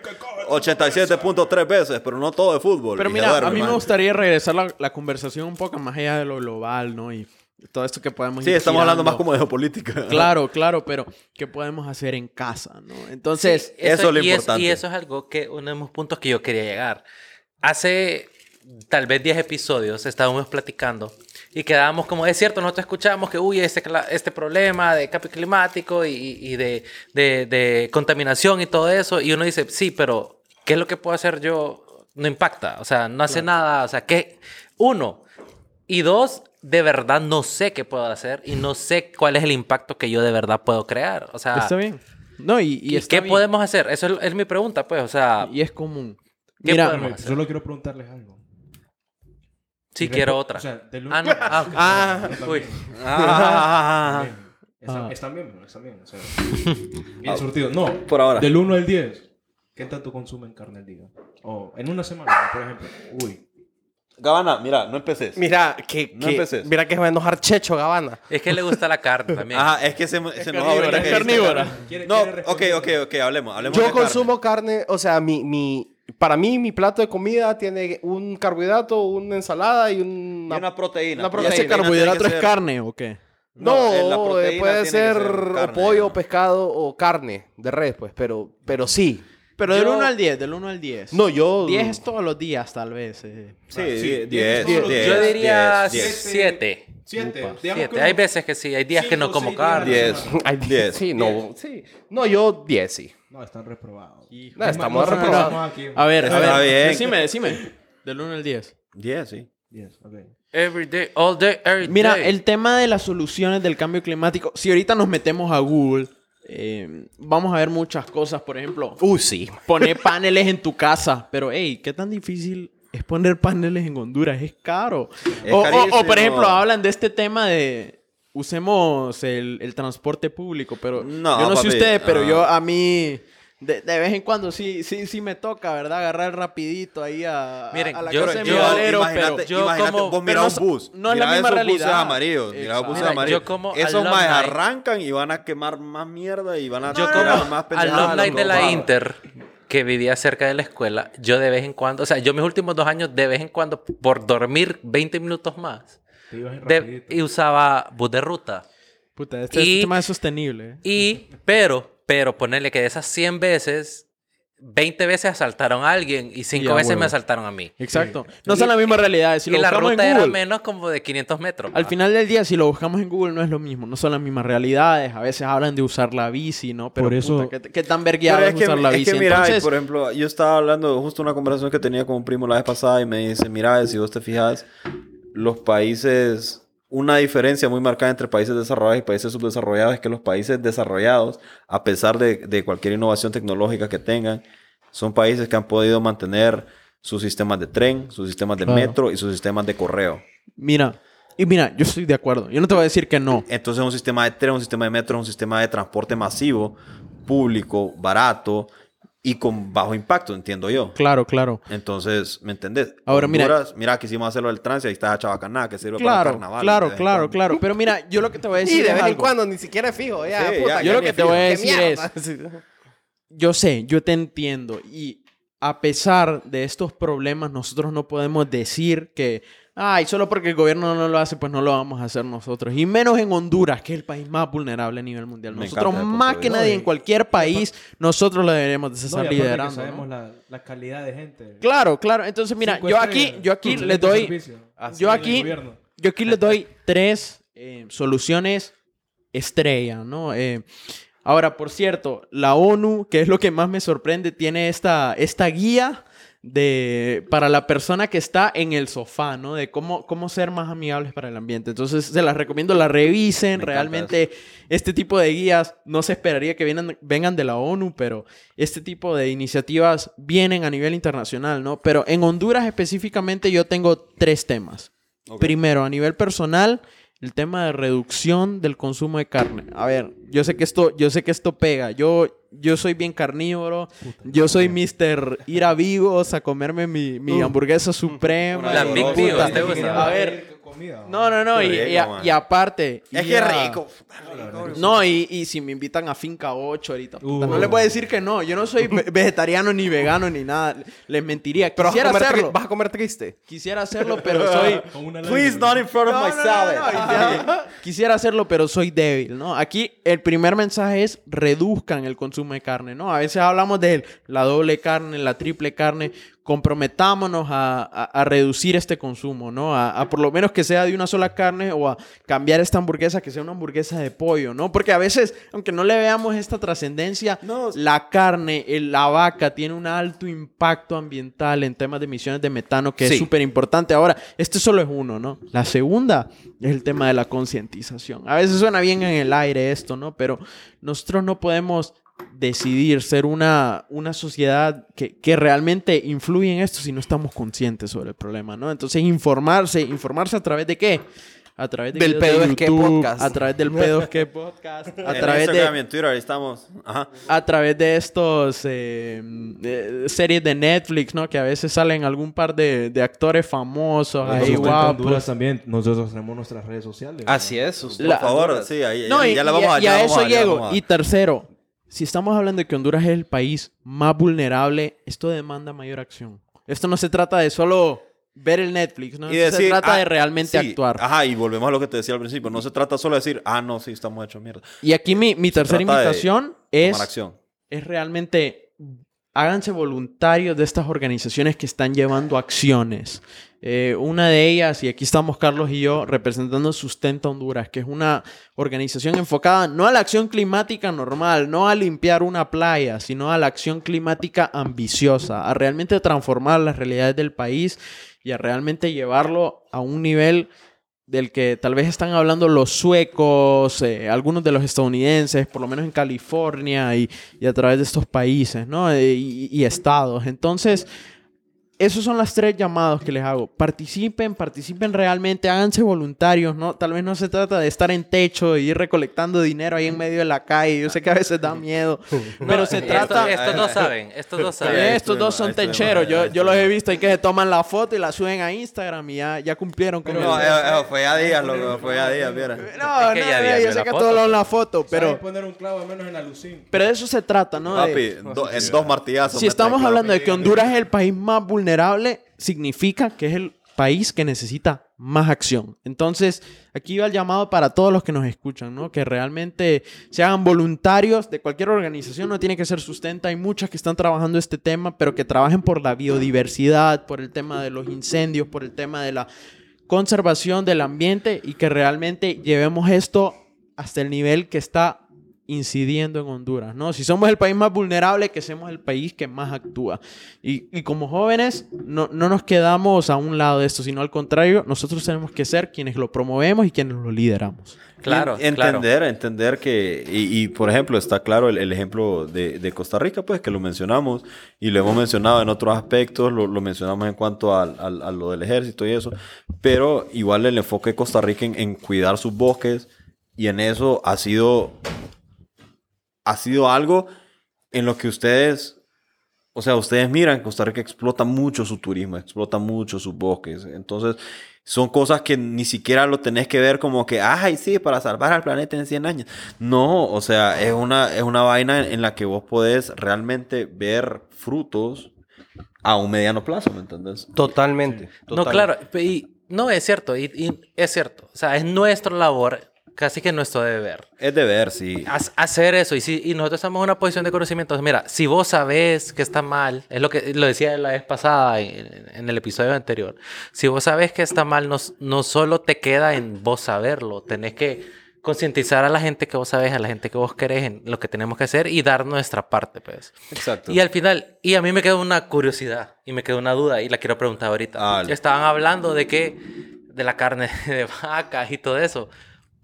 Speaker 1: 87.3 veces, pero no todo de fútbol.
Speaker 4: Pero mira, a mí me
Speaker 1: man.
Speaker 4: gustaría regresar la, la conversación un poco más allá de lo global, ¿no? Y todo esto que podemos
Speaker 1: Sí,
Speaker 4: ir
Speaker 1: estamos hablando
Speaker 4: girando.
Speaker 1: más como de geopolítica.
Speaker 4: Claro, claro, pero ¿qué podemos hacer en casa, no? Entonces,
Speaker 1: Eso es lo
Speaker 3: y
Speaker 1: importante.
Speaker 3: y eso es algo que, uno de los puntos que yo quería llegar. Hace tal vez 10 episodios estábamos platicando y quedábamos como, es cierto, nosotros escuchamos que, uy, este, este problema de cambio climático y, y de, de- de contaminación y todo eso. Y uno dice, sí, pero ¿qué es lo que puedo hacer yo? No impacta, o sea, no hace nada, o sea, ¿qué? Uno. Y dos, de verdad no sé qué puedo hacer y no sé cuál es el impacto que yo de verdad puedo crear. O sea,
Speaker 4: está bien. No, y, y
Speaker 3: ¿Y
Speaker 4: está
Speaker 3: qué
Speaker 4: bien.
Speaker 3: podemos hacer? Eso es, es mi pregunta, pues. O sea,
Speaker 4: Y es común.
Speaker 3: ¿Qué
Speaker 4: Mira,
Speaker 3: podemos hacer?
Speaker 5: Solo quiero preguntarles algo.
Speaker 3: sí quiero otra.
Speaker 5: O sea, del
Speaker 3: ah, no. Ah, ok.
Speaker 2: Ah,
Speaker 3: Uy.
Speaker 1: Ah,
Speaker 5: Están,
Speaker 4: Ah.
Speaker 5: están bien, están bien. O sea, bien surtido. No,
Speaker 1: por ahora.
Speaker 5: del 1 al 10, ¿qué tanto consumen carne al día? O en una semana, por ejemplo. Uy,
Speaker 1: Gabana, mira, no empeces.
Speaker 2: mira, que,
Speaker 1: No
Speaker 2: que-
Speaker 1: empeces.
Speaker 2: mira que se va a enojar Checho, Gabana.
Speaker 3: Es que le gusta la carne también.
Speaker 1: Ajá, es que se, se nos
Speaker 4: carnívora,
Speaker 1: ahorita
Speaker 4: es carnívora.
Speaker 1: carne.
Speaker 5: ¿Quiere-
Speaker 1: No,
Speaker 5: quiere
Speaker 1: ok, ok, ok, hablemos. hablemos
Speaker 2: Yo
Speaker 1: de
Speaker 2: consumo carne, o sea, mi, mi, para mí mi plato de comida tiene un carbohidrato, una ensalada y
Speaker 1: Y
Speaker 2: una...
Speaker 1: proteína.
Speaker 2: una
Speaker 1: pero
Speaker 4: ¿y
Speaker 1: la
Speaker 4: ese
Speaker 2: proteína
Speaker 4: carbohidrato es
Speaker 1: ser-
Speaker 4: carne o qué?
Speaker 2: No,
Speaker 1: eh, la proteína
Speaker 2: puede ser,
Speaker 1: ser
Speaker 2: o
Speaker 1: carne,
Speaker 2: pollo,
Speaker 1: ¿no?
Speaker 2: pescado o carne de red, pues, pero, pero sí.
Speaker 4: Pero del
Speaker 2: Yo-
Speaker 4: 1 al 10, del 1 al 10.
Speaker 2: No, yo...
Speaker 4: 10 es todos los días, tal vez. eh.
Speaker 1: Sí,
Speaker 5: Ah, sí,
Speaker 1: 10, 10,
Speaker 5: diez,
Speaker 1: 10,
Speaker 5: diez.
Speaker 3: Yo diría
Speaker 1: 10.
Speaker 3: siete.
Speaker 5: Siete.
Speaker 4: Upa.
Speaker 5: Digamos
Speaker 3: Siete.
Speaker 5: que
Speaker 3: Hay
Speaker 5: uno-
Speaker 3: veces que sí, hay días que no como carne.
Speaker 1: 10.
Speaker 2: Ay,
Speaker 1: 10.
Speaker 2: Sí, no, sí. No, yo 10, sí.
Speaker 5: No, están reprobados.
Speaker 2: No, estamos
Speaker 5: No,
Speaker 2: reprobados.
Speaker 5: no, aquí.
Speaker 4: A ver, a
Speaker 1: Está
Speaker 4: ver.
Speaker 1: bien.
Speaker 4: Decime, decime. Del 1 al 10.
Speaker 1: 10, sí.
Speaker 5: Yes, ok.
Speaker 3: Every day, all day, every
Speaker 4: Mira,
Speaker 3: day.
Speaker 4: el tema de las soluciones del cambio climático, si ahorita nos metemos a Google, eh, vamos a ver muchas cosas. Por ejemplo,
Speaker 2: Uy, sí.
Speaker 4: poner paneles en tu casa. Pero, hey, ¿qué tan difícil es poner paneles en Honduras? Es caro.
Speaker 1: Es
Speaker 4: o, o- o,
Speaker 1: carísimo.
Speaker 4: por ejemplo, hablan de este tema de usemos el, el transporte público. Pero
Speaker 1: No,
Speaker 4: yo no sé ustedes, pero
Speaker 1: ah.
Speaker 4: yo a mí... De, de vez en cuando sí, sí, sí me toca, ¿verdad? Agarrar rapidito ahí a, a-
Speaker 3: Miren,
Speaker 4: a la
Speaker 3: yo-
Speaker 4: casa de
Speaker 3: yo-
Speaker 4: mi valero,
Speaker 1: imagínate,
Speaker 4: pero...
Speaker 3: yo como-
Speaker 1: vos mirá
Speaker 4: no
Speaker 1: un bus.
Speaker 4: no es la misma
Speaker 1: esos
Speaker 4: realidad.
Speaker 1: buses amarillos. Mirá los buses
Speaker 3: Mira,
Speaker 1: amarillos.
Speaker 3: yo como
Speaker 1: Esos más arrancan y van a quemar más mierda y van a
Speaker 3: Yo
Speaker 1: tirar
Speaker 3: como
Speaker 1: más pendejadas.
Speaker 3: alumni de la. Inter, que vivía cerca de la escuela, yo de vez en cuando, o sea, yo mis últimos dos años, de vez en cuando, por dormir 20 minutos más, de- y usaba bus de ruta.
Speaker 4: Puta, este,
Speaker 3: Y-
Speaker 4: tema es sostenible. ¿eh?
Speaker 3: Y, pero, pero ponerle que de esas 100 veces, 20 veces asaltaron a alguien y 5
Speaker 4: Ya,
Speaker 3: veces
Speaker 4: huevo.
Speaker 3: me asaltaron a mí.
Speaker 4: Exacto. No son las mismas realidades. Si
Speaker 3: y
Speaker 4: lo
Speaker 3: la
Speaker 4: buscamos en
Speaker 3: ruta era
Speaker 4: Google,
Speaker 3: menos como de 500 metros.
Speaker 4: al final del día, si lo buscamos en Google, no es lo mismo. No son las mismas realidades. A veces hablan de usar la bici, ¿no? Pero
Speaker 5: Por eso-
Speaker 4: puta, ¿qué, qué tan vergueado es,
Speaker 1: es que,
Speaker 4: usar la
Speaker 1: es
Speaker 4: bici?
Speaker 1: que mira,
Speaker 4: Entonces,
Speaker 1: por ejemplo, yo estaba hablando justo una conversación que tenía con un primo la vez pasada y me dice, mira, si vos te fijas, los países, una diferencia muy marcada entre países desarrollados y países subdesarrollados es que los países desarrollados, a pesar de, de cualquier innovación tecnológica que tengan, son países que han podido mantener sus sistemas de tren, sus sistemas de
Speaker 4: Claro.
Speaker 1: metro y sus sistemas de correo.
Speaker 4: mira, y mira, yo estoy de acuerdo. Yo no te voy a decir que no.
Speaker 1: Entonces un sistema de tren, un sistema de metro, un sistema de transporte masivo, público, barato y con bajo impacto, entiendo yo.
Speaker 4: Claro, claro.
Speaker 1: Entonces, ¿me entendés?
Speaker 4: Ahora, mira-
Speaker 1: Honduras, mira, quisimos hacerlo del trance y ahí está Chabacaná, que sirve para
Speaker 4: Claro,
Speaker 1: carnaval.
Speaker 4: claro, claro, claro. Pero mira, yo lo que te voy a decir
Speaker 2: Y de
Speaker 4: es
Speaker 2: vez en
Speaker 4: algo.
Speaker 2: cuando ni siquiera es fijo. Ya,
Speaker 1: Sí,
Speaker 2: puta,
Speaker 1: ya,
Speaker 4: yo lo que
Speaker 2: es
Speaker 4: te
Speaker 2: fijo.
Speaker 4: voy a
Speaker 2: ¡Qué
Speaker 4: decir
Speaker 2: mierda!
Speaker 4: Yo sé, yo te entiendo. Y a pesar de estos problemas, nosotros no podemos decir que, ay, solo porque el gobierno no lo hace, pues no lo vamos a hacer nosotros. Y menos en Honduras, que es el país más vulnerable a nivel mundial.
Speaker 1: Me
Speaker 4: Nosotros, más que nadie,
Speaker 5: No,
Speaker 4: en cualquier país, nosotros lo deberíamos de
Speaker 5: No, y
Speaker 4: estar
Speaker 5: aparte que
Speaker 4: liderando.
Speaker 5: sabemos
Speaker 4: ¿no?
Speaker 5: la, la calidad de gente.
Speaker 4: Claro, claro. Entonces, mira, yo aquí, yo aquí les doy, yo aquí, yo aquí les doy tres eh, soluciones estrella, ¿no? Eh, ahora, por cierto, la ONU, que es lo que más me sorprende, tiene esta, esta guía de para la persona que está en el sofá, ¿no? De cómo, cómo ser más amigables para el ambiente. Entonces, se las recomiendo, la revisen.
Speaker 1: Me
Speaker 4: Realmente, este tipo de guías no se esperaría que vengan, vengan de la ONU, pero este tipo de iniciativas vienen a nivel internacional, ¿no? Pero en Honduras específicamente yo tengo tres temas. Primero, a nivel personal, el tema de reducción del consumo de carne. A ver, yo sé que esto, yo sé que esto pega. Yo, yo soy bien carnívoro. Yo soy Mr. ir a Vivos a comerme mi, mi hamburguesa suprema.
Speaker 3: La Big.
Speaker 4: A ver, no, no, no. Y,
Speaker 1: rico,
Speaker 4: y a-
Speaker 1: man.
Speaker 4: y aparte.
Speaker 1: Es que
Speaker 4: a-
Speaker 1: rico.
Speaker 4: No, y, y si me invitan a Finca 8 ahorita, puta, no
Speaker 5: Uh.
Speaker 4: les voy a decir que no. Yo no soy ve- vegetariano ni vegano ni nada. Les mentiría.
Speaker 2: Pero vas a,
Speaker 4: Quisiera
Speaker 2: comer,
Speaker 4: hacerlo.
Speaker 2: vas a comer triste.
Speaker 4: Quisiera hacerlo, pero soy...
Speaker 1: Please not in front of my salad.
Speaker 4: Quisiera, quisiera hacerlo, pero soy débil, ¿no? Aquí el primer mensaje es reduzcan el consumo de carne, ¿no? A veces hablamos de la doble carne, la triple carne. Comprometámonos a, a- a reducir este consumo, ¿no? A, a por lo menos que sea de una sola carne o a cambiar esta hamburguesa que sea una hamburguesa de pollo, ¿no? Porque a veces, aunque no le veamos esta trascendencia,
Speaker 1: No.
Speaker 4: la carne, el- la vaca tiene un alto impacto ambiental en temas de emisiones de metano que
Speaker 2: Sí.
Speaker 4: es súper importante. Ahora, este solo es uno, ¿no? La segunda es el tema de la concientización. A veces suena bien en el aire esto, ¿no? Pero nosotros no podemos decidir ser una, una sociedad que, que realmente influye en esto si no estamos conscientes sobre el problema, ¿no? Entonces, informarse, informarse a través de qué? A través de
Speaker 2: Del
Speaker 4: videos de
Speaker 2: Pedo Es Que
Speaker 4: YouTube,
Speaker 2: Podcast.
Speaker 4: A través del pedo es que podcast. A
Speaker 1: En
Speaker 4: través
Speaker 1: Instagram y
Speaker 4: de
Speaker 1: en Twitter, ahí estamos. Ajá.
Speaker 4: a través de estos eh, de- series de Netflix, ¿no? Que a veces salen algún par de, de actores famosos ahí
Speaker 5: Nosotros. Honduras también, nosotros tenemos nuestras redes sociales.
Speaker 2: Así es.
Speaker 4: La-
Speaker 1: Por favor, sí, ahí
Speaker 4: No,
Speaker 1: ya,
Speaker 4: y,
Speaker 1: ya la
Speaker 4: y-
Speaker 1: vamos a
Speaker 4: y a
Speaker 1: ya
Speaker 4: eso llego. Y tercero, si estamos hablando de que Honduras es el país más vulnerable, esto demanda mayor acción. Esto no se trata de solo ver el Netflix, ¿no?
Speaker 1: Y
Speaker 4: Esto se
Speaker 1: decir,
Speaker 4: trata
Speaker 1: ah,
Speaker 4: de realmente
Speaker 1: sí,
Speaker 4: actuar.
Speaker 1: Ajá, y volvemos a lo que te decía al principio. No se trata solo de decir, ah, no, sí, estamos hechos mierda.
Speaker 4: Y aquí mi, mi tercera invitación es...
Speaker 1: Acción.
Speaker 4: es realmente háganse voluntarios de estas organizaciones que están llevando acciones. Eh, una de ellas, y aquí estamos Carlos y yo representando Sustenta Honduras, que es una organización enfocada no a la acción climática normal, no a limpiar una playa, sino a la acción climática ambiciosa, a realmente transformar las realidades del país y a realmente llevarlo a un nivel del que tal vez están hablando los suecos, eh, algunos de los estadounidenses, por lo menos en California y, a través de estos países, ¿no? Eh, y estados. Entonces, esos son los tres llamados que les hago. Participen, participen realmente, háganse voluntarios, ¿no? Tal vez no se trata de estar en techo y ir recolectando dinero ahí en medio de la calle. Yo sé que a veces da miedo, pero se trata...
Speaker 3: estos dos saben, estos dos saben.
Speaker 4: Eh, estos dos son techeros. Yo, yo los he visto y que se toman la foto y la suben a Instagram y ya, ya cumplieron con
Speaker 1: No,
Speaker 4: el-
Speaker 1: eso, eso fue a días, loco. Fue a días, mira.
Speaker 4: no,
Speaker 3: Es que
Speaker 4: no,
Speaker 3: ya
Speaker 4: no,
Speaker 3: había
Speaker 4: yo sé que todos lo la foto,
Speaker 5: Pero
Speaker 4: pero,
Speaker 5: poner un clavo al menos en la lucín.
Speaker 4: pero de eso se trata, ¿no?
Speaker 1: Papi,
Speaker 4: De-
Speaker 1: do- en dos martillazos.
Speaker 4: si estamos hablando de que Honduras es el país más vulnerable, significa que es el país que necesita más acción. Entonces, aquí va el llamado para todos los que nos escuchan, ¿no? Que realmente se hagan voluntarios de cualquier organización, no tiene que ser sustenta, hay muchas que están trabajando este tema, pero que trabajen por la biodiversidad, por el tema de los incendios, por el tema de la conservación del ambiente y que realmente llevemos esto hasta el nivel que está incidiendo en Honduras, ¿no? Si somos el país más vulnerable, que seamos el país que más actúa. Y, y como jóvenes, no, no nos quedamos a un lado de esto, sino al contrario, nosotros tenemos que ser quienes lo promovemos y quienes lo lideramos.
Speaker 3: Claro,
Speaker 1: En-
Speaker 3: claro.
Speaker 1: entender, entender que, y, y, por ejemplo, está claro el, el ejemplo de, de Costa Rica, pues que lo mencionamos y lo hemos mencionado en otros aspectos, lo, lo mencionamos en cuanto al- al- a, lo del ejército y eso, pero igual el enfoque de Costa Rica en, en cuidar sus bosques y en eso ha sido, ha sido algo en lo que ustedes, o sea, ustedes miran, Costa Rica explota mucho su turismo, explota mucho sus bosques, entonces son cosas que ni siquiera lo tenés que ver como que, ay, sí, para salvar al planeta en 100 años. No, o sea, es una, es una vaina en, en la que vos podés realmente ver frutos a un mediano plazo, ¿me entendés?
Speaker 2: Totalmente.
Speaker 3: No,
Speaker 2: totalmente.
Speaker 3: claro, y, no, es cierto, y, y es cierto. O sea, es nuestra labor, casi que nuestro deber.
Speaker 1: Es de ver, sí.
Speaker 3: ha- hacer eso y si y nosotros estamos en una posición de conocimiento mira si vos sabés que está mal es lo que lo decía la vez pasada en, en el episodio anterior si vos sabés que está mal no, no solo te queda en vos saberlo tenés que concientizar a la gente que vos sabés, a la gente que vos querés en lo que tenemos que hacer y dar nuestra parte, pues.
Speaker 1: Exacto.
Speaker 3: Y al final, y a mí me quedó una curiosidad y me quedó una duda y la quiero preguntar ahorita. Estaban hablando de que, de la carne de vacas y todo eso.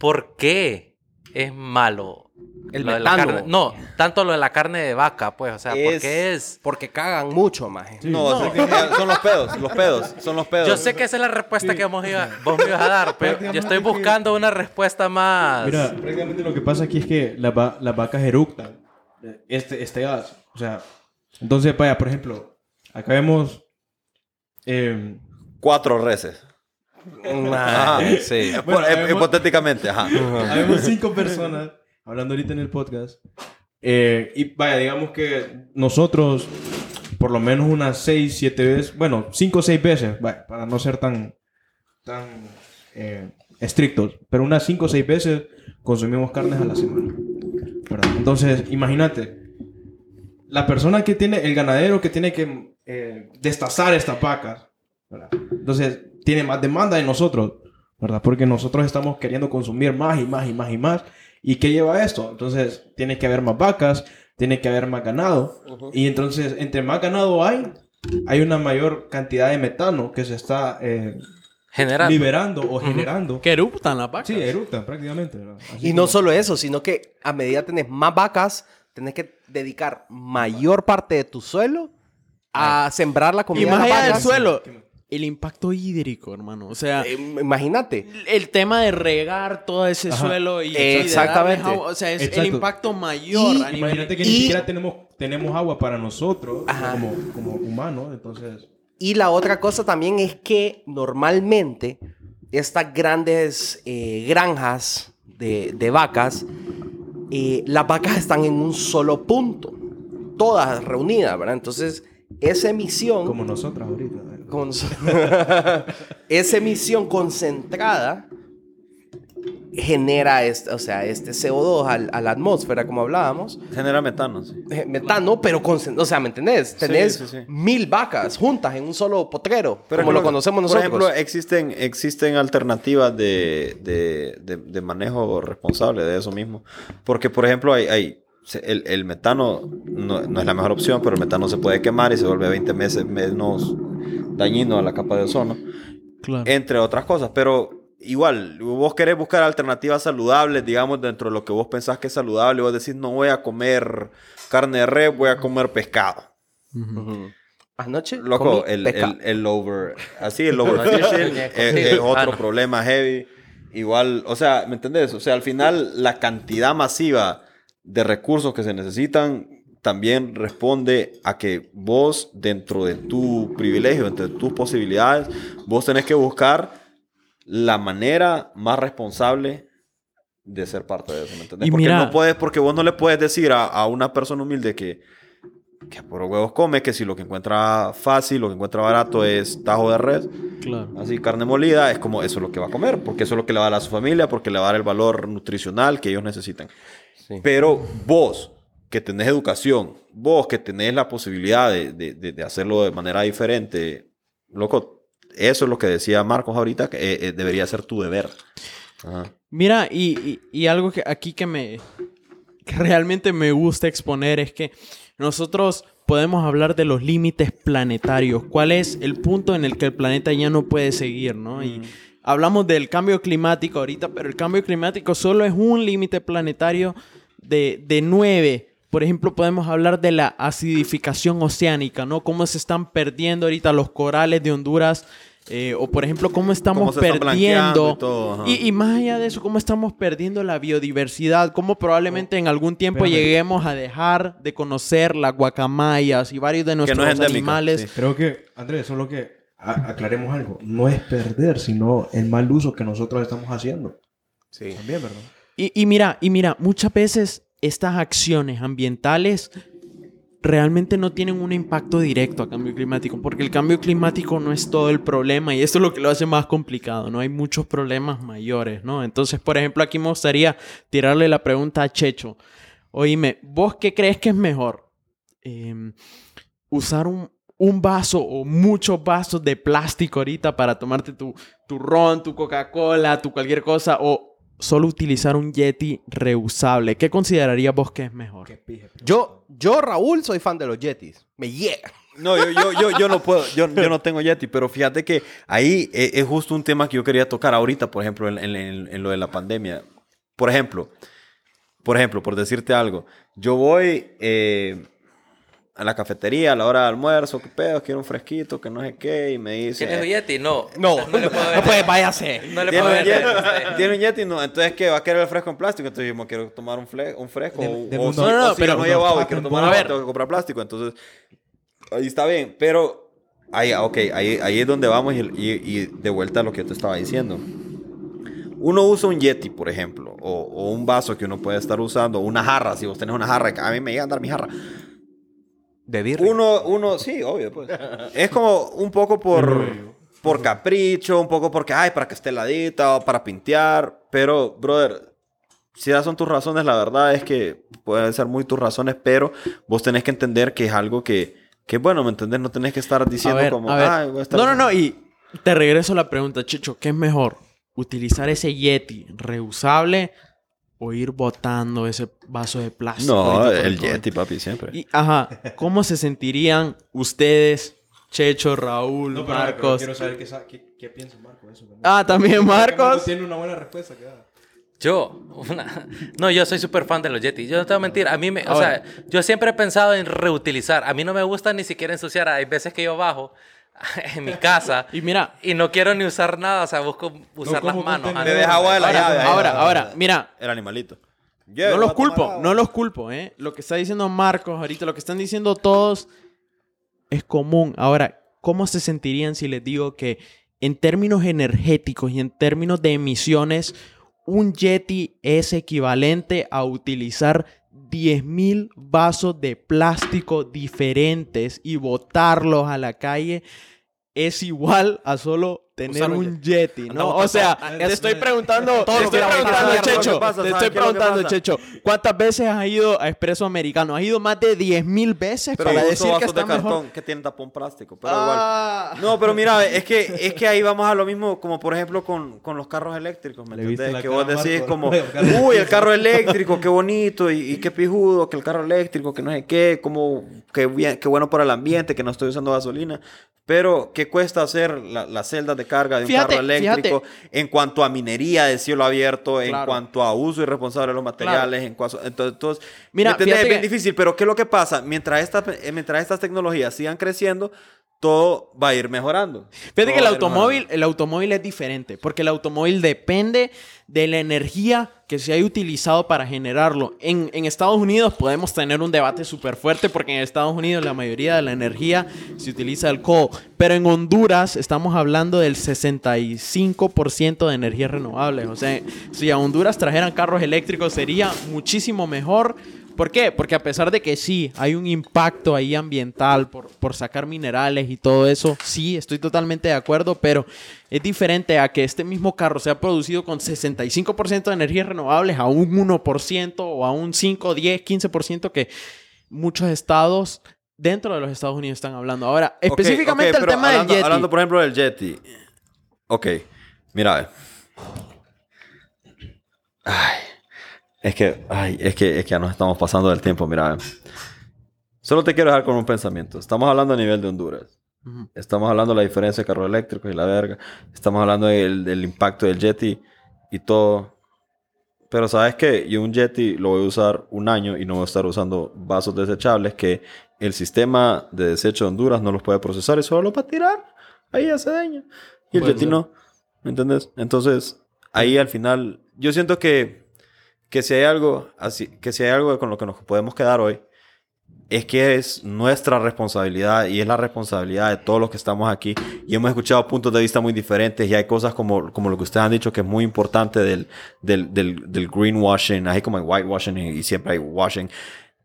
Speaker 3: ¿Por qué es malo?
Speaker 2: El
Speaker 3: lo de la
Speaker 2: metano.
Speaker 3: carne? No, tanto lo de la carne de vaca, pues, o sea, ¿por
Speaker 1: Es-
Speaker 3: qué es?
Speaker 2: Porque cagan mucho, maje.
Speaker 1: No, que son los pedos, los pedos, son los pedos.
Speaker 3: Yo sé que esa es la respuesta que vos, iba- vos me ibas a dar, pero yo estoy
Speaker 5: que-
Speaker 3: buscando una respuesta más...
Speaker 5: Mira, prácticamente lo que pasa aquí es que las, va- las vacas eructan este, este gas. O sea, entonces, vaya, por ejemplo, acá vemos... eh,
Speaker 1: Cuatro reses.
Speaker 2: Ajá, sí.
Speaker 5: Bueno,
Speaker 1: hip-
Speaker 5: habemos-
Speaker 1: hipotéticamente, ajá.
Speaker 5: Habemos cinco personas hablando ahorita en el podcast. Eh, y vaya, digamos que nosotros, por lo menos unas seis, siete veces, bueno, cinco o seis veces, vaya, para no ser tan, tan eh, estrictos, pero unas cinco o seis veces consumimos carnes a la semana. ¿verdad? Entonces, imagínate, la persona que tiene, el ganadero que tiene que eh, destazar estas vacas, ¿verdad? entonces tiene más demanda de nosotros, ¿verdad? Porque nosotros estamos queriendo consumir más y más y más y más. ¿Y qué lleva esto? Entonces, tiene que haber más vacas, tiene que haber más ganado. Y entonces, entre más ganado hay, hay una mayor cantidad de metano que se está eh,
Speaker 3: General.
Speaker 5: liberando o generando.
Speaker 4: Que eruptan las vacas.
Speaker 5: Sí, eructan prácticamente.
Speaker 2: Y no solo eso, sino que a medida tenés más vacas, tenés que dedicar mayor parte de tu suelo a sembrar la comida.
Speaker 4: Y
Speaker 2: de
Speaker 4: más
Speaker 2: las
Speaker 4: allá del suelo, el impacto hídrico, hermano. O sea,
Speaker 2: Eh, imagínate.
Speaker 4: el tema de regar todo ese
Speaker 5: Ajá.
Speaker 4: suelo y,
Speaker 2: Exactamente.
Speaker 4: agua, o sea, es
Speaker 5: Exacto.
Speaker 4: el impacto mayor
Speaker 2: Y-
Speaker 4: a nivel
Speaker 5: Imagínate que
Speaker 2: Y-
Speaker 5: ni siquiera tenemos, tenemos agua para nosotros
Speaker 2: Ajá.
Speaker 5: como, como humanos. Entonces,
Speaker 2: Y la otra cosa también es que normalmente estas grandes eh, granjas de, de vacas, eh, las vacas están en un solo punto, todas reunidas, ¿verdad? Entonces, esa emisión...
Speaker 5: como nosotras ahorita. ¿verdad?
Speaker 2: como nosotros- esa emisión concentrada genera este, o sea, este CO2 al- a la atmósfera, como hablábamos,
Speaker 1: Genera metano, sí.
Speaker 2: eh, metano, pero concen- o sea, ¿me entendés? Tenés
Speaker 1: sí, sí.
Speaker 2: mil vacas juntas en un solo potrero, como
Speaker 1: por-
Speaker 2: lo conocemos nosotros.
Speaker 1: Por ejemplo, existen, existen alternativas de, de, de- de manejo responsable de eso mismo. Porque, por ejemplo, hay, hay el, el metano no, no es la mejor opción, pero el metano se puede quemar y se vuelve 20 meses menos dañino a la capa de ozono,
Speaker 4: Claro.
Speaker 1: entre otras cosas. Pero igual, vos querés buscar alternativas saludables, digamos, dentro de lo que vos pensás que es saludable. Vos decís, no voy a comer carne de res, voy a comer pescado.
Speaker 2: Ujú. Anoche
Speaker 1: Loco,
Speaker 2: comí
Speaker 1: el,
Speaker 2: pescado.
Speaker 1: el, el over, así el overfishing es, es
Speaker 3: Ah,
Speaker 1: otro
Speaker 3: no.
Speaker 1: problema heavy. Igual, o sea, ¿me entendés? O sea, al final la cantidad masiva de recursos que se necesitan también responde a que vos, dentro de tu privilegio, dentro de tus posibilidades, vos tenés que buscar la manera más responsable de ser parte de eso, ¿me entendés?
Speaker 4: Y
Speaker 1: porque
Speaker 4: mira-
Speaker 1: no puedes, porque vos no le puedes decir a, a una persona humilde que, que por huevos come, que si lo que encuentra fácil, lo que encuentra barato es tajo de res,
Speaker 4: Claro.
Speaker 1: así carne molida, es como eso es lo que va a comer, porque eso es lo que le va a dar a su familia, porque le va a dar el valor nutricional que ellos necesitan.
Speaker 2: Sí.
Speaker 1: Pero vos, que tenés educación, vos que tenés la posibilidad de, de- de- hacerlo de manera diferente, loco, eso es lo que decía Marcos ahorita, que eh, eh, debería ser tu deber. Ajá.
Speaker 4: Mira, y, y- y algo que aquí que me que realmente me gusta exponer es que nosotros podemos hablar de los límites planetarios. ¿Cuál es el punto en el que el planeta ya no puede seguir, no? Y hablamos del cambio climático ahorita, pero el cambio climático solo es un límite planetario de, de nueve. Por ejemplo, podemos hablar de la acidificación oceánica, ¿no? Cómo se están perdiendo ahorita los corales de Honduras. eh, o por ejemplo, cómo estamos perdiendo
Speaker 1: y todo, ajá.
Speaker 4: y, y más allá de eso, cómo estamos perdiendo la biodiversidad, cómo probablemente en algún tiempo
Speaker 5: Espérame.
Speaker 4: lleguemos a dejar de conocer las guacamayas y varios de nuestros
Speaker 1: no es endémica,
Speaker 4: animales.
Speaker 1: sí.
Speaker 5: Creo que, Andrés, solo que aclaremos algo. No es perder, sino el mal uso que nosotros estamos haciendo.
Speaker 2: Sí.
Speaker 5: También, ¿verdad?
Speaker 4: Y, mira, y mira, muchas veces estas acciones ambientales realmente no tienen un impacto directo a cambio climático, porque el cambio climático no es todo el problema y esto es lo que lo hace más complicado, ¿no? Hay muchos problemas mayores, ¿no? Entonces, por ejemplo, aquí me gustaría tirarle la pregunta a Checho. Oíme, ¿vos qué crees que es mejor? Em, usar un, un vaso o muchos vasos de plástico ahorita para tomarte tu, tu ron, tu Coca-Cola, tu cualquier cosa, o solo utilizar un Yeti reusable, ¿qué considerarías vos que es mejor?
Speaker 2: Yo, yo, Raúl, soy fan de los Yetis. Me llega.
Speaker 1: No, yo, yo, yo, yo no puedo, yo, yo no tengo Yeti, pero fíjate que ahí es, es justo un tema que yo quería tocar ahorita, por ejemplo, en, en- en- en lo de la pandemia. Por ejemplo, por ejemplo, por decirte algo, yo voy eh, a la cafetería a la hora de almuerzo, qué pedo, quiero un fresquito, que no sé qué, y me dice...
Speaker 3: ¿Tienes un Yeti? No.
Speaker 2: No,
Speaker 3: no le puedo
Speaker 2: no,
Speaker 3: vender.
Speaker 2: pues váyase.
Speaker 3: No le
Speaker 1: ¿Tiene
Speaker 3: puedo
Speaker 1: un,
Speaker 3: vender.
Speaker 1: Yeti? ¿Tiene un Yeti? No. Entonces, ¿qué? ¿Va a querer el fresco en plástico? Entonces, yo me quiero tomar un, fle- un fresco.
Speaker 5: De-
Speaker 1: o,
Speaker 5: de
Speaker 1: o
Speaker 5: uno-
Speaker 1: si,
Speaker 4: No, no,
Speaker 1: o
Speaker 4: no,
Speaker 1: si
Speaker 4: pero-
Speaker 1: no he llevado y quiero tomar agua, tengo que comprar plástico. Entonces, ahí está bien. Pero, ahí, ok, ahí, ahí es donde vamos y, y- y de vuelta a lo que yo te estaba diciendo. Uno usa un Yeti, por ejemplo, o, o un vaso que uno puede estar usando, o una jarra, si vos tenés una jarra, a mí me llega a andar mi jarra.
Speaker 2: De birria.
Speaker 1: Uno, uno, sí, obvio, pues. es como un poco por, por capricho, un poco porque, ay, para que esté heladita o para pintear. Pero, brother, si esas son tus razones, la verdad es que pueden ser muy tus razones, pero vos tenés que entender que es algo que, que bueno, ¿me entendés? No tenés que estar
Speaker 4: A
Speaker 1: diciendo
Speaker 4: ver,
Speaker 1: como,
Speaker 4: a ver.
Speaker 1: "Ay, voy a estar-".
Speaker 4: No, no, no, y te regreso la pregunta, Chicho, ¿qué es mejor? ¿Utilizar ese Yeti reusable o ir botando ese vaso de plástico?
Speaker 1: No, el? Yeti, papi, siempre.
Speaker 4: Y, ajá, ¿cómo se sentirían ustedes, Checho, Raúl,
Speaker 5: No, pero, pero
Speaker 4: Marcos?
Speaker 5: quiero saber qué, qué, qué piensa Marco de eso. también.
Speaker 4: Ah, también Marcos.
Speaker 5: tiene una buena respuesta que da.
Speaker 3: Yo, una- no, yo soy súper fan de los Yeti. Yo no te voy a mentir, a mí me, o sea, yo siempre he pensado en reutilizar. A mí no me gusta ni siquiera ensuciar. Hay veces que yo bajo en mi casa
Speaker 4: Y mira,
Speaker 3: y no quiero ni usar nada, o sea, busco usar las manos.
Speaker 1: Me deja agua de la
Speaker 4: ahora,
Speaker 1: llave.
Speaker 4: ahora, ahora, mira,
Speaker 1: El animalito.
Speaker 4: no los culpo, no los culpo, ¿eh? Lo que está diciendo Marcos ahorita, lo que están diciendo todos es común. Ahora, ¿cómo se sentirían si les digo que en términos energéticos y en términos de emisiones, un Yeti es equivalente a utilizar 10.000 vasos de plástico diferentes y botarlos a la calle? Es igual a solo tener
Speaker 2: Usar un
Speaker 4: Yeti, ¿no?
Speaker 2: Andamos
Speaker 4: O sea, te estoy preguntando, te estoy
Speaker 2: que
Speaker 4: preguntando, Checho, te
Speaker 1: ¿Sabes
Speaker 4: estoy
Speaker 1: que
Speaker 4: preguntando? Checho, ¿cuántas veces has ido a Expreso Americano? ¿Has ido más de 10.000 veces
Speaker 1: Pero
Speaker 4: para decir que está
Speaker 1: de cartón
Speaker 4: mejor?
Speaker 1: que tienen tapón plástico, pero igual.
Speaker 4: Ah.
Speaker 1: No, pero mira, es que, es que ahí vamos a lo mismo, como por ejemplo con, con los carros eléctricos, ¿me
Speaker 5: la
Speaker 1: Que vos decís como, uy, el carro eléctrico, qué bonito, y, y qué pijudo, que el carro eléctrico, que no sé qué, como, qué, bien, qué bueno para el ambiente, que no estoy usando gasolina. Pero, ¿qué cuesta hacer la- las celdas de carga de un carro eléctrico en cuanto a minería de cielo abierto, en cuanto a uso irresponsable de los materiales, en cuanto entonces, entonces
Speaker 4: Mira,
Speaker 1: es bien
Speaker 4: que-
Speaker 1: difícil, pero ¿qué es lo que pasa? Mientras estas, eh, mientras estas tecnologías sigan creciendo, todo va a ir mejorando.
Speaker 4: Fíjate que el automóvil, el automóvil es diferente, porque el automóvil depende de la energía que se haya utilizado para generarlo. En, en Estados Unidos podemos tener un debate súper fuerte, porque en Estados Unidos la mayoría de la energía se utiliza alcohol, pero en Honduras estamos hablando del 65% de energías renovables. O sea, si a Honduras trajeran carros eléctricos sería muchísimo mejor. ¿Por qué? Porque a pesar de que sí, hay un impacto ahí ambiental por, por sacar minerales y todo eso, sí, estoy totalmente de acuerdo, pero es diferente a que este mismo carro sea producido con 65% de energías renovables a un 1% o a un 5, 10, 15% que muchos estados dentro de los Estados Unidos están hablando. Ahora, específicamente el tema
Speaker 1: hablando,
Speaker 4: del Yeti.
Speaker 1: Hablando, por ejemplo, del Yeti. Ok, mira, a ver. Ay, es que, ay, es que, es que ya nos estamos pasando del tiempo, mira. Solo te quiero dejar con un pensamiento. Estamos hablando a nivel de Honduras.
Speaker 4: Ujú.
Speaker 1: Estamos hablando de la diferencia de carros eléctricos y la verga. Estamos hablando del, del impacto del Yeti y todo. Pero sabes que yo un Yeti lo voy a usar un año y no voy a estar usando vasos desechables que el sistema de desecho de Honduras no los puede procesar y solo los va a tirar. Ahí hace daño. Y el
Speaker 5: Puede
Speaker 1: Yeti no. ¿Me entiendes? Entonces, ahí al final, yo siento que, que si hay algo así, que si hay algo con lo que nos podemos quedar hoy, es que es nuestra responsabilidad y es la responsabilidad de todos los que estamos aquí. Y hemos escuchado puntos de vista muy diferentes y hay cosas como, como lo que ustedes han dicho que es muy importante del, del, del, del greenwashing, así como hay whitewashing y, siempre hay washing.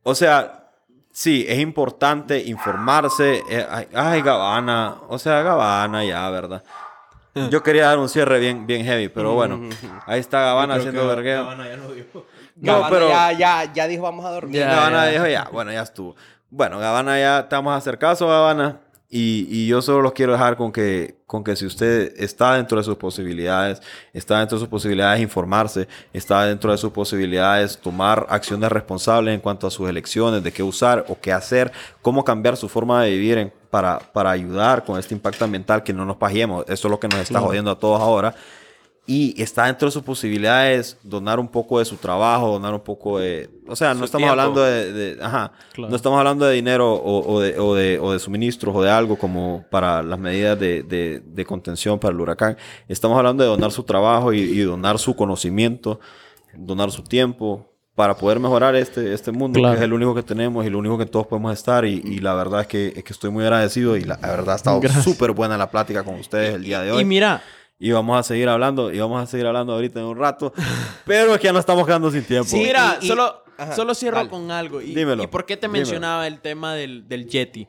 Speaker 1: O sea, sí, es importante informarse. eh, ay, Gabana, o sea, Gabana ya, ¿verdad? Yo quería dar un cierre bien, bien heavy, pero bueno, ahí está Gabana haciendo vergueo.
Speaker 5: Gabana ya lo dijo.
Speaker 1: No,
Speaker 2: Gabana
Speaker 1: pero-
Speaker 2: ya, ya, ya dijo vamos a dormir.
Speaker 4: Ya,
Speaker 1: Gabana
Speaker 4: ya.
Speaker 1: dijo ya, bueno, ya estuvo. Bueno, Gabana ya te vamos a hacer caso, Gabana. Y, y yo solo los quiero dejar con que, con que si usted está dentro de sus posibilidades, está dentro de sus posibilidades informarse, está dentro de sus posibilidades tomar acciones responsables en cuanto a sus elecciones, de qué usar o qué hacer, cómo cambiar su forma de vivir en- para, para ayudar con este impacto ambiental, que no nos paguemos. Eso es lo que nos está jodiendo a todos ahora. Y está dentro de sus posibilidades donar un poco de su trabajo, donar un poco de... O sea, no estamos
Speaker 3: tiempo.
Speaker 1: hablando de... de- ajá.
Speaker 4: Claro.
Speaker 1: No estamos hablando de dinero o, o de, o, de, o de suministros o de algo como para las medidas de, de- contención para el huracán. Estamos hablando de donar su trabajo y, y donar su conocimiento, donar su tiempo para poder mejorar este, este mundo,
Speaker 4: Claro.
Speaker 1: que es el único que tenemos y lo único que todos podemos estar. Y, y la verdad es que, es que estoy muy agradecido y la, la verdad ha estado súper buena la plática con ustedes el día de hoy.
Speaker 4: Y mira,
Speaker 1: Y vamos a seguir hablando, y vamos a seguir hablando ahorita en un rato. Pero es que ya nos estamos quedando sin tiempo.
Speaker 2: Sí,
Speaker 4: mira,
Speaker 2: y- y-
Speaker 4: solo,
Speaker 2: Ajá,
Speaker 4: solo cierro
Speaker 2: dale.
Speaker 4: con algo. Y,
Speaker 1: Dímelo,
Speaker 4: ¿Y por qué te
Speaker 1: dímelo.
Speaker 4: mencionaba el tema del, del Yeti?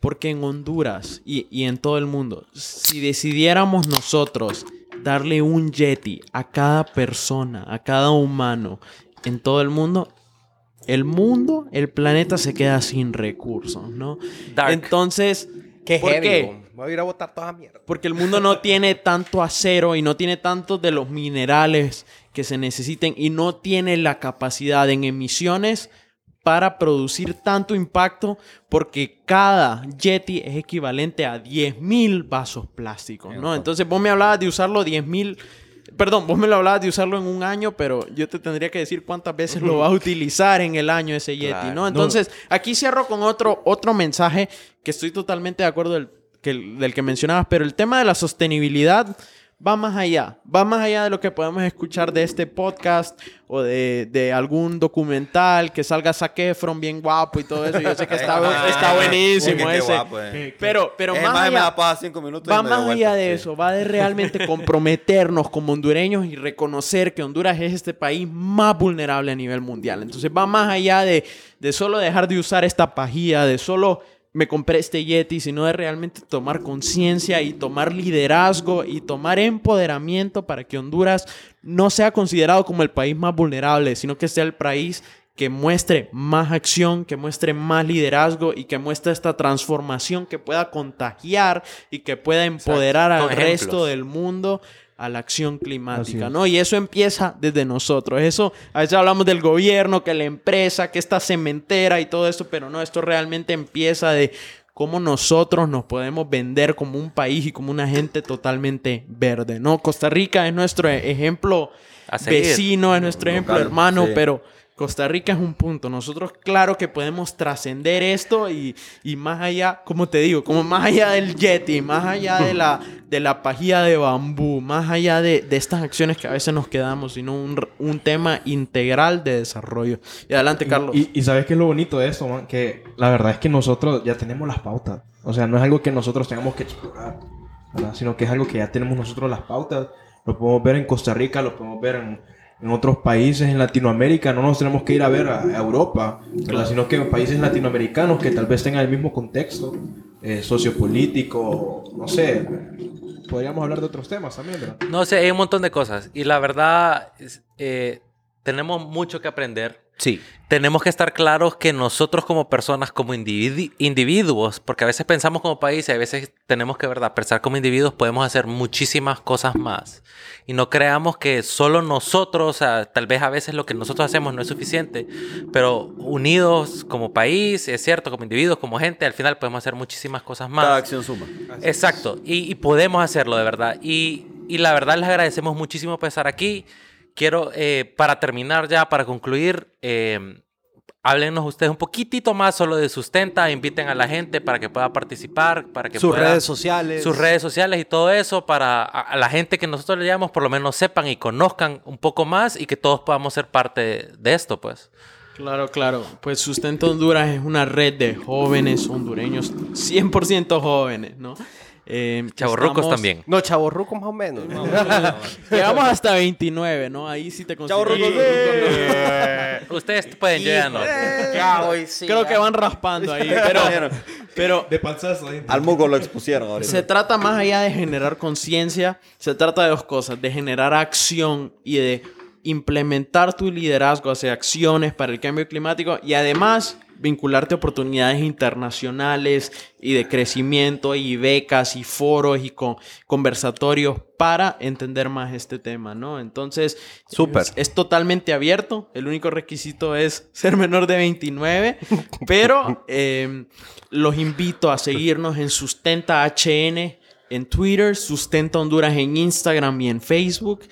Speaker 4: Porque en Honduras y, y en todo el mundo, si decidiéramos nosotros darle un Yeti a cada persona, a cada humano en todo el mundo, el mundo, el planeta se queda sin recursos, ¿no?
Speaker 3: Dark.
Speaker 4: Entonces,
Speaker 2: Qué
Speaker 4: ¿por
Speaker 2: heavy,
Speaker 4: qué?
Speaker 2: Bo. Voy a ir a botar toda mierda.
Speaker 4: Porque el mundo no tiene tanto acero y no tiene tantos de los minerales que se necesiten y no tiene la capacidad en emisiones para producir tanto impacto porque cada Yeti es equivalente a 10.000 vasos plásticos, ¿no? Entonces vos me hablabas de usarlo 10.000... Perdón, vos me lo hablabas de usarlo en un año, pero yo te tendría que decir cuántas veces lo vas a utilizar en el año ese Yeti,
Speaker 2: Claro.
Speaker 4: ¿no? Entonces, aquí cierro con otro, otro mensaje que estoy totalmente de acuerdo del que, del que mencionabas, pero el tema de la sostenibilidad va más allá, va más allá de lo que podemos escuchar de este podcast o de, de algún documental que salga Zac Efron bien guapo y todo eso. Yo sé que está, está buenísimo
Speaker 1: Qué
Speaker 4: ese.
Speaker 1: guapo, eh.
Speaker 4: Pero, pero
Speaker 1: Es
Speaker 4: más
Speaker 1: más,
Speaker 4: allá, Va más
Speaker 1: vuelta.
Speaker 4: allá de
Speaker 1: Sí.
Speaker 4: eso, va de realmente comprometernos como hondureños y reconocer que Honduras es este país más vulnerable a nivel mundial. Entonces va más allá de, de solo dejar de usar esta pajilla, de solo me compré este Yeti, sino de realmente tomar conciencia y tomar liderazgo y tomar empoderamiento para que Honduras no sea considerado como el país más vulnerable, sino que sea el país que muestre más acción, que muestre más liderazgo y que muestre esta transformación que pueda contagiar y que pueda empoderar al
Speaker 3: Con ejemplos.
Speaker 4: resto del mundo a la acción climática. ¿no? Y eso empieza desde nosotros. Eso, a veces hablamos del gobierno, que la empresa, que esta cementera y todo eso, pero no, esto realmente empieza de cómo nosotros nos podemos vender como un país y como una gente totalmente verde, ¿no? Costa Rica es nuestro ejemplo vecino, es nuestro ejemplo
Speaker 1: Local,
Speaker 4: hermano,
Speaker 1: sí.
Speaker 4: pero Costa Rica es un punto. Nosotros, claro que podemos trascender esto y, y más allá, como te digo, como más allá del Yeti, más allá de la, de la pajilla de bambú, más allá de, de estas acciones que a veces nos quedamos, sino un, un tema integral de desarrollo. Y adelante, Carlos.
Speaker 5: Y, y sabes qué es lo bonito de esto, man? Que la verdad es que nosotros ya tenemos las pautas. O sea, no es algo que nosotros tengamos que explorar, ¿verdad? Sino que es algo que ya tenemos nosotros las pautas. Lo podemos ver en Costa Rica, lo podemos ver en, en otros países en Latinoamérica. No nos tenemos que ir a ver a, a Europa, ¿verdad? Sino que en países latinoamericanos que tal vez tengan el mismo contexto eh, sociopolítico, no sé. Podríamos hablar de otros temas también, ¿verdad?
Speaker 3: No sé, hay un montón de cosas. Y la verdad, eh, tenemos mucho que aprender.
Speaker 2: Sí.
Speaker 3: Tenemos que estar claros que nosotros como personas, como individu- individuos, porque a veces pensamos como país y a veces tenemos que, ¿verdad?, pensar como individuos, podemos hacer muchísimas cosas más. Y no creamos que solo nosotros, o sea, tal vez a veces lo que nosotros hacemos no es suficiente, pero unidos como país, es cierto, como individuos, como gente, al final podemos hacer muchísimas cosas más.
Speaker 1: Cada acción suma.
Speaker 3: Exacto, y, y podemos hacerlo de verdad. Y, y la verdad les agradecemos muchísimo por estar aquí. Quiero, eh, para terminar ya, para concluir, eh, háblenos ustedes un poquitito más solo de Sustenta, inviten a la gente para que pueda participar, para que
Speaker 2: Sus
Speaker 3: pueda-
Speaker 2: redes sociales.
Speaker 3: sus redes sociales y todo eso para a, a la gente que nosotros le llamamos por lo menos sepan y conozcan un poco más y que todos podamos ser parte de, de esto, pues.
Speaker 4: Claro, claro. Pues Sustento Honduras es una red de jóvenes hondureños, 100% jóvenes, ¿no? Eh, que
Speaker 3: Chavorrucos
Speaker 4: estamos-
Speaker 3: también.
Speaker 2: No, chavorruco más o menos.
Speaker 4: Llegamos hasta 29, ¿no? Ahí sí te consigo.
Speaker 1: Chavorrucos,
Speaker 3: Ustedes pueden, ya no.
Speaker 4: Creo que van raspando ahí, pero, pero
Speaker 5: De panzazo. ahí.
Speaker 1: Al Mugo lo expusieron ahorita.
Speaker 4: se trata más allá de generar conciencia, se trata de dos cosas, de generar acción y de implementar tu liderazgo hacia acciones para el cambio climático y además vincularte a oportunidades internacionales y de crecimiento y becas y foros y con conversatorios para entender más este tema, ¿no? Entonces,
Speaker 2: Súper.
Speaker 4: Es, es totalmente abierto. El único requisito es ser menor de 29, pero eh, los invito a seguirnos en Sustenta HN en Twitter, Sustenta Honduras en Instagram y en Facebook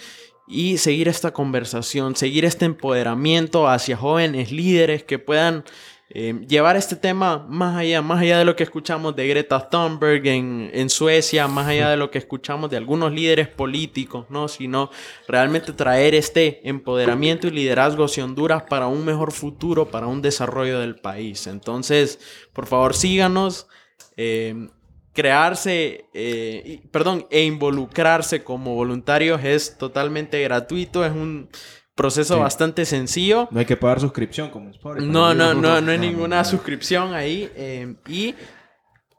Speaker 4: y seguir esta conversación, seguir este empoderamiento hacia jóvenes líderes que puedan eh, llevar este tema más allá, más allá de lo que escuchamos de Greta Thunberg en, en Suecia, más allá de lo que escuchamos de algunos líderes políticos, ¿no? Sino realmente traer este empoderamiento y liderazgo hacia Honduras para un mejor futuro, para un desarrollo del país. Entonces, por favor, síganos. eh, crearse, eh, perdón, e involucrarse como voluntarios es totalmente gratuito, es un proceso
Speaker 5: Sí.
Speaker 4: bastante sencillo.
Speaker 5: No hay que pagar suscripción como Spotify.
Speaker 4: No, no, no, no hay ninguna suscripción ahí. eh, y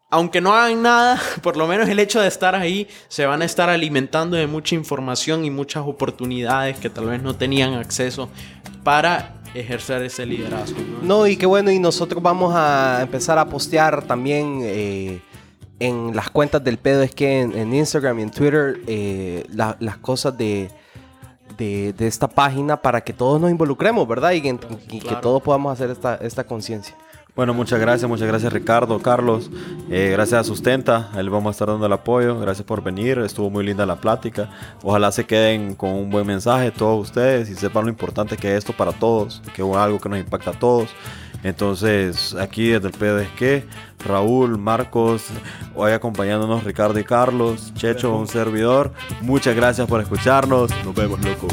Speaker 4: aunque no hagan nada, por lo menos el hecho de estar ahí, se van a estar alimentando de mucha información y muchas oportunidades que tal vez no tenían acceso para ejercer ese liderazgo. ¿no?
Speaker 2: No, y qué bueno, y nosotros vamos a empezar a postear también eh, en las cuentas del pedo, es que en, en Instagram y en Twitter, eh, la- las cosas de, de, de esta página para que todos nos involucremos, ¿verdad? Y, que- y que todos podamos hacer esta, esta conciencia.
Speaker 1: Bueno, muchas gracias, muchas gracias Ricardo, Carlos. Eh, gracias a Sustenta, a él vamos a estar dando el apoyo. Gracias por venir, estuvo muy linda la plática. Ojalá se queden con un buen mensaje todos ustedes y sepan lo importante que es esto para todos, que es algo que nos impacta a todos. Entonces, aquí desde el que Raúl, Marcos, hoy acompañándonos Ricardo y Carlos, Checho, un servidor. Muchas gracias por escucharnos. Nos vemos, loco.